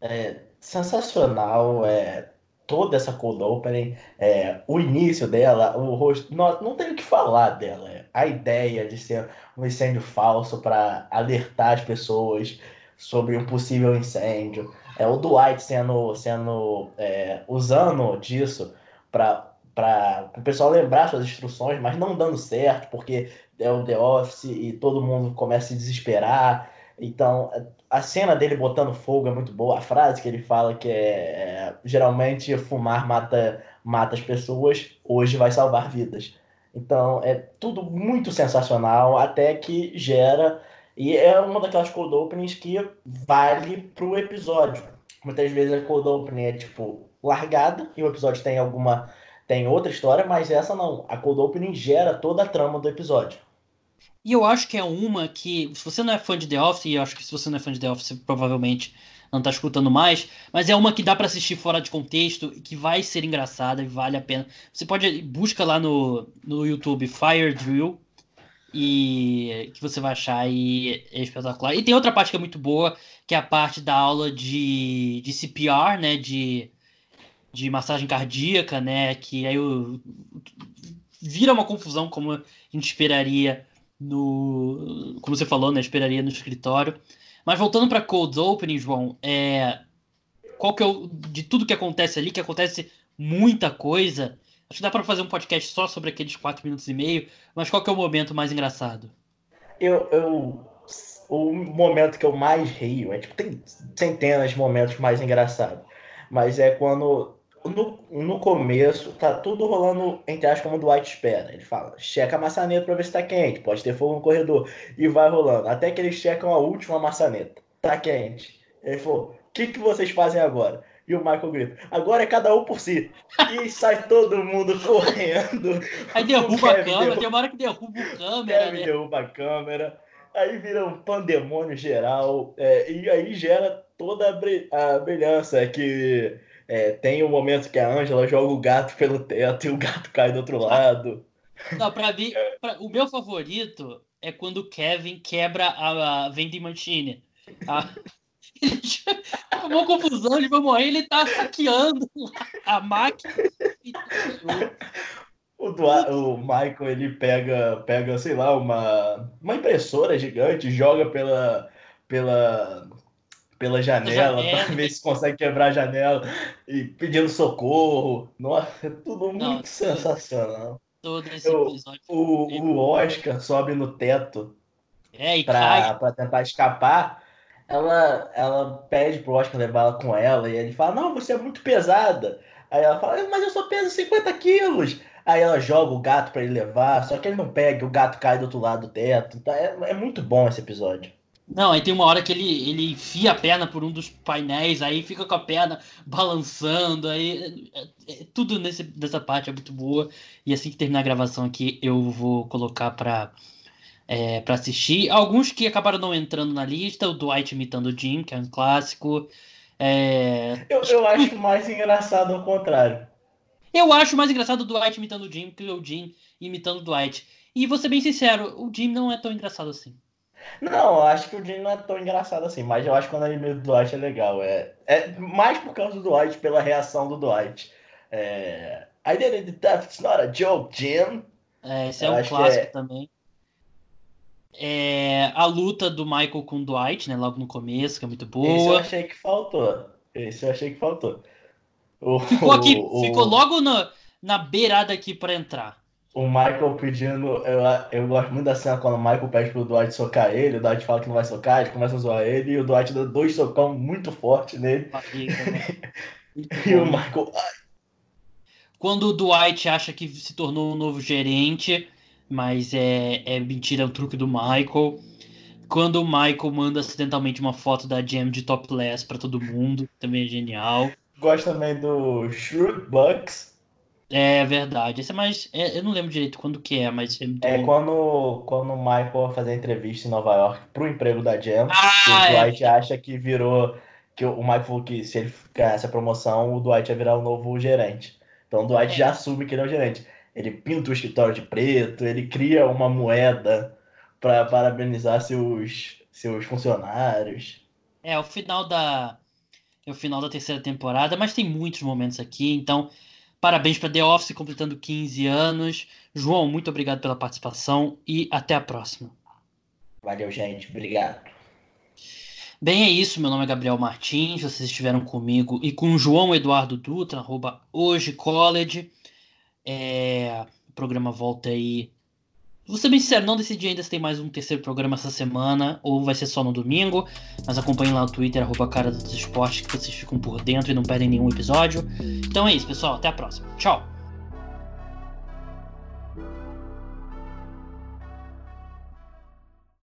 [SPEAKER 2] É sensacional, é toda essa cold opening, é, o início dela, o rosto, não, não tem o que falar dela. É, a ideia de ser um incêndio falso para alertar as pessoas sobre um possível incêndio. É o Dwight sendo, sendo é, usando disso para o pessoal lembrar suas instruções, mas não dando certo, porque é o The Office e todo mundo começa a se desesperar. Então, a cena dele botando fogo é muito boa. A frase que ele fala que é, é geralmente fumar mata, mata as pessoas, hoje vai salvar vidas. Então, é tudo muito sensacional, até que gera. E é uma daquelas cold openings que vale pro episódio. Muitas vezes a cold opening é tipo largada e o episódio tem alguma tem outra história, mas essa não. A cold opening gera toda a trama do episódio.
[SPEAKER 1] E eu acho que é uma que, se você não é fã de The Office, e eu acho que se você não é fã de The Office, provavelmente não tá escutando mais, mas é uma que dá para assistir fora de contexto, que vai ser engraçada e vale a pena. Você pode busca lá no, no YouTube Fire Drill e que você vai achar e é espetacular. E tem outra parte que é muito boa, que é a parte da aula de, de CPR, né, de de massagem cardíaca, né? Que aí o, vira uma confusão como a gente esperaria no, como você falou, né? Esperaria no escritório. Mas voltando para cold opening, João, é qual que é o de tudo que acontece ali, que acontece muita coisa. Acho que dá para fazer um podcast só sobre aqueles quatro minutos e meio. Mas qual que é o momento mais engraçado?
[SPEAKER 2] Eu, eu o momento que eu mais rio, é tipo, tem centenas de momentos mais engraçados. Mas é quando no, no começo, tá tudo rolando, entre aspas, como o Dwight espera. Ele fala, checa a maçaneta pra ver se tá quente, pode ter fogo no corredor. E vai rolando. Até que eles checam a última maçaneta. Tá quente. Ele falou, o que, que vocês fazem agora? E o Michael grita, agora é cada um por si. E sai todo mundo correndo.
[SPEAKER 1] Aí derruba a câmera, derruba... tem uma hora que derruba a câmera.
[SPEAKER 2] Kevin né? derruba a câmera. Aí vira um pandemônio geral. É, e aí gera toda a, brilhança. É que é, tem o um momento que a Angela joga o gato pelo teto e o gato cai do outro lado.
[SPEAKER 1] Não, pra mim, pra, o meu favorito é quando o Kevin quebra a, a vending machine. A, ele uma confusão, ele vai morrer, ele tá saqueando a máquina.
[SPEAKER 2] O, o Michael ele pega, pega, sei lá, uma, uma impressora gigante, joga pela, pela pela janela, janela. para ver se consegue quebrar a janela e pedindo socorro. Nossa, é tudo muito Não, sensacional.
[SPEAKER 1] Todo esse episódio.
[SPEAKER 2] o, o Oscar sobe no teto
[SPEAKER 1] é,
[SPEAKER 2] pra tentar escapar. Ela, ela pede pro Oscar levar ela com ela e ele fala: Não, você é muito pesada. Aí ela fala: Mas eu só peso 50 quilos. Aí ela joga o gato para ele levar, só que ele não pega, o gato cai do outro lado do teto. Então é, é muito bom esse episódio.
[SPEAKER 1] Não, aí tem uma hora que ele, ele enfia a perna por um dos painéis, aí fica com a perna balançando, aí é, é, tudo nesse, nessa parte é muito boa. E assim que terminar a gravação aqui, eu vou colocar pra, é, pra assistir. Alguns que acabaram não entrando na lista, o Dwight imitando o Jim, que é um clássico. É...
[SPEAKER 2] Eu, eu acho mais engraçado ao contrário.
[SPEAKER 1] Eu acho mais engraçado o Dwight imitando o Jim que o Jim imitando o Dwight. E vou ser bem sincero, o Jim não é tão engraçado assim.
[SPEAKER 2] Não, eu acho que o Jim não é tão engraçado assim, mas eu acho que quando ele do Dwight é legal. É, é mais por causa do Dwight, pela reação do Dwight. É, I did it, it's not a joke, Jim.
[SPEAKER 1] É, esse é eu um clássico é... também. É, a luta do Michael com o Dwight, né? Logo no começo, que é muito boa. Esse
[SPEAKER 2] eu achei que faltou. Esse eu achei que faltou.
[SPEAKER 1] O, ficou aqui, o, ficou logo na, na beirada aqui para entrar
[SPEAKER 2] o Michael pedindo. Eu, eu gosto muito da cena quando o Michael pede pro Dwight socar ele, o Dwight fala que não vai socar, ele começa a zoar ele e o Dwight dá dois socão muito forte nele. e o Michael.
[SPEAKER 1] Quando o Dwight acha que se tornou um novo gerente, mas é, é mentira, é um truque do Michael. Quando o Michael manda acidentalmente uma foto da Jam de topless para todo mundo, também é genial.
[SPEAKER 2] gosto também do Shrewd Bucks.
[SPEAKER 1] É verdade. Esse é mais. é- eu não lembro direito quando que é, mas. É, muito
[SPEAKER 2] É quando, quando o Michael vai fazer a entrevista em Nova York pro emprego da Jam,
[SPEAKER 1] Ah,
[SPEAKER 2] o
[SPEAKER 1] é.
[SPEAKER 2] Dwight acha que virou. Que o Michael falou que se ele ganhasse a promoção, o Dwight ia virar o novo gerente. Então o Dwight
[SPEAKER 1] É.
[SPEAKER 2] já assume que ele é o gerente. Ele pinta o escritório de preto, ele cria uma moeda para parabenizar seus, seus funcionários.
[SPEAKER 1] É o final da. É o final da terceira temporada, mas tem muitos momentos aqui, então. Parabéns para The Office completando 15 anos. João, muito obrigado pela participação e até a próxima.
[SPEAKER 2] Valeu, gente. Obrigado.
[SPEAKER 1] Bem, é isso. Meu nome é Gabriel Martins. Vocês estiveram comigo e com o João Eduardo Dutra, arroba hoje college. É, o programa volta aí. Vou ser bem sincero, não decidi ainda se tem mais um terceiro programa essa semana ou vai ser só no domingo. Mas acompanhem lá o Twitter, arroba cara dos esportes, que vocês ficam por dentro e não perdem nenhum episódio. Então é isso, pessoal. Até a próxima. Tchau!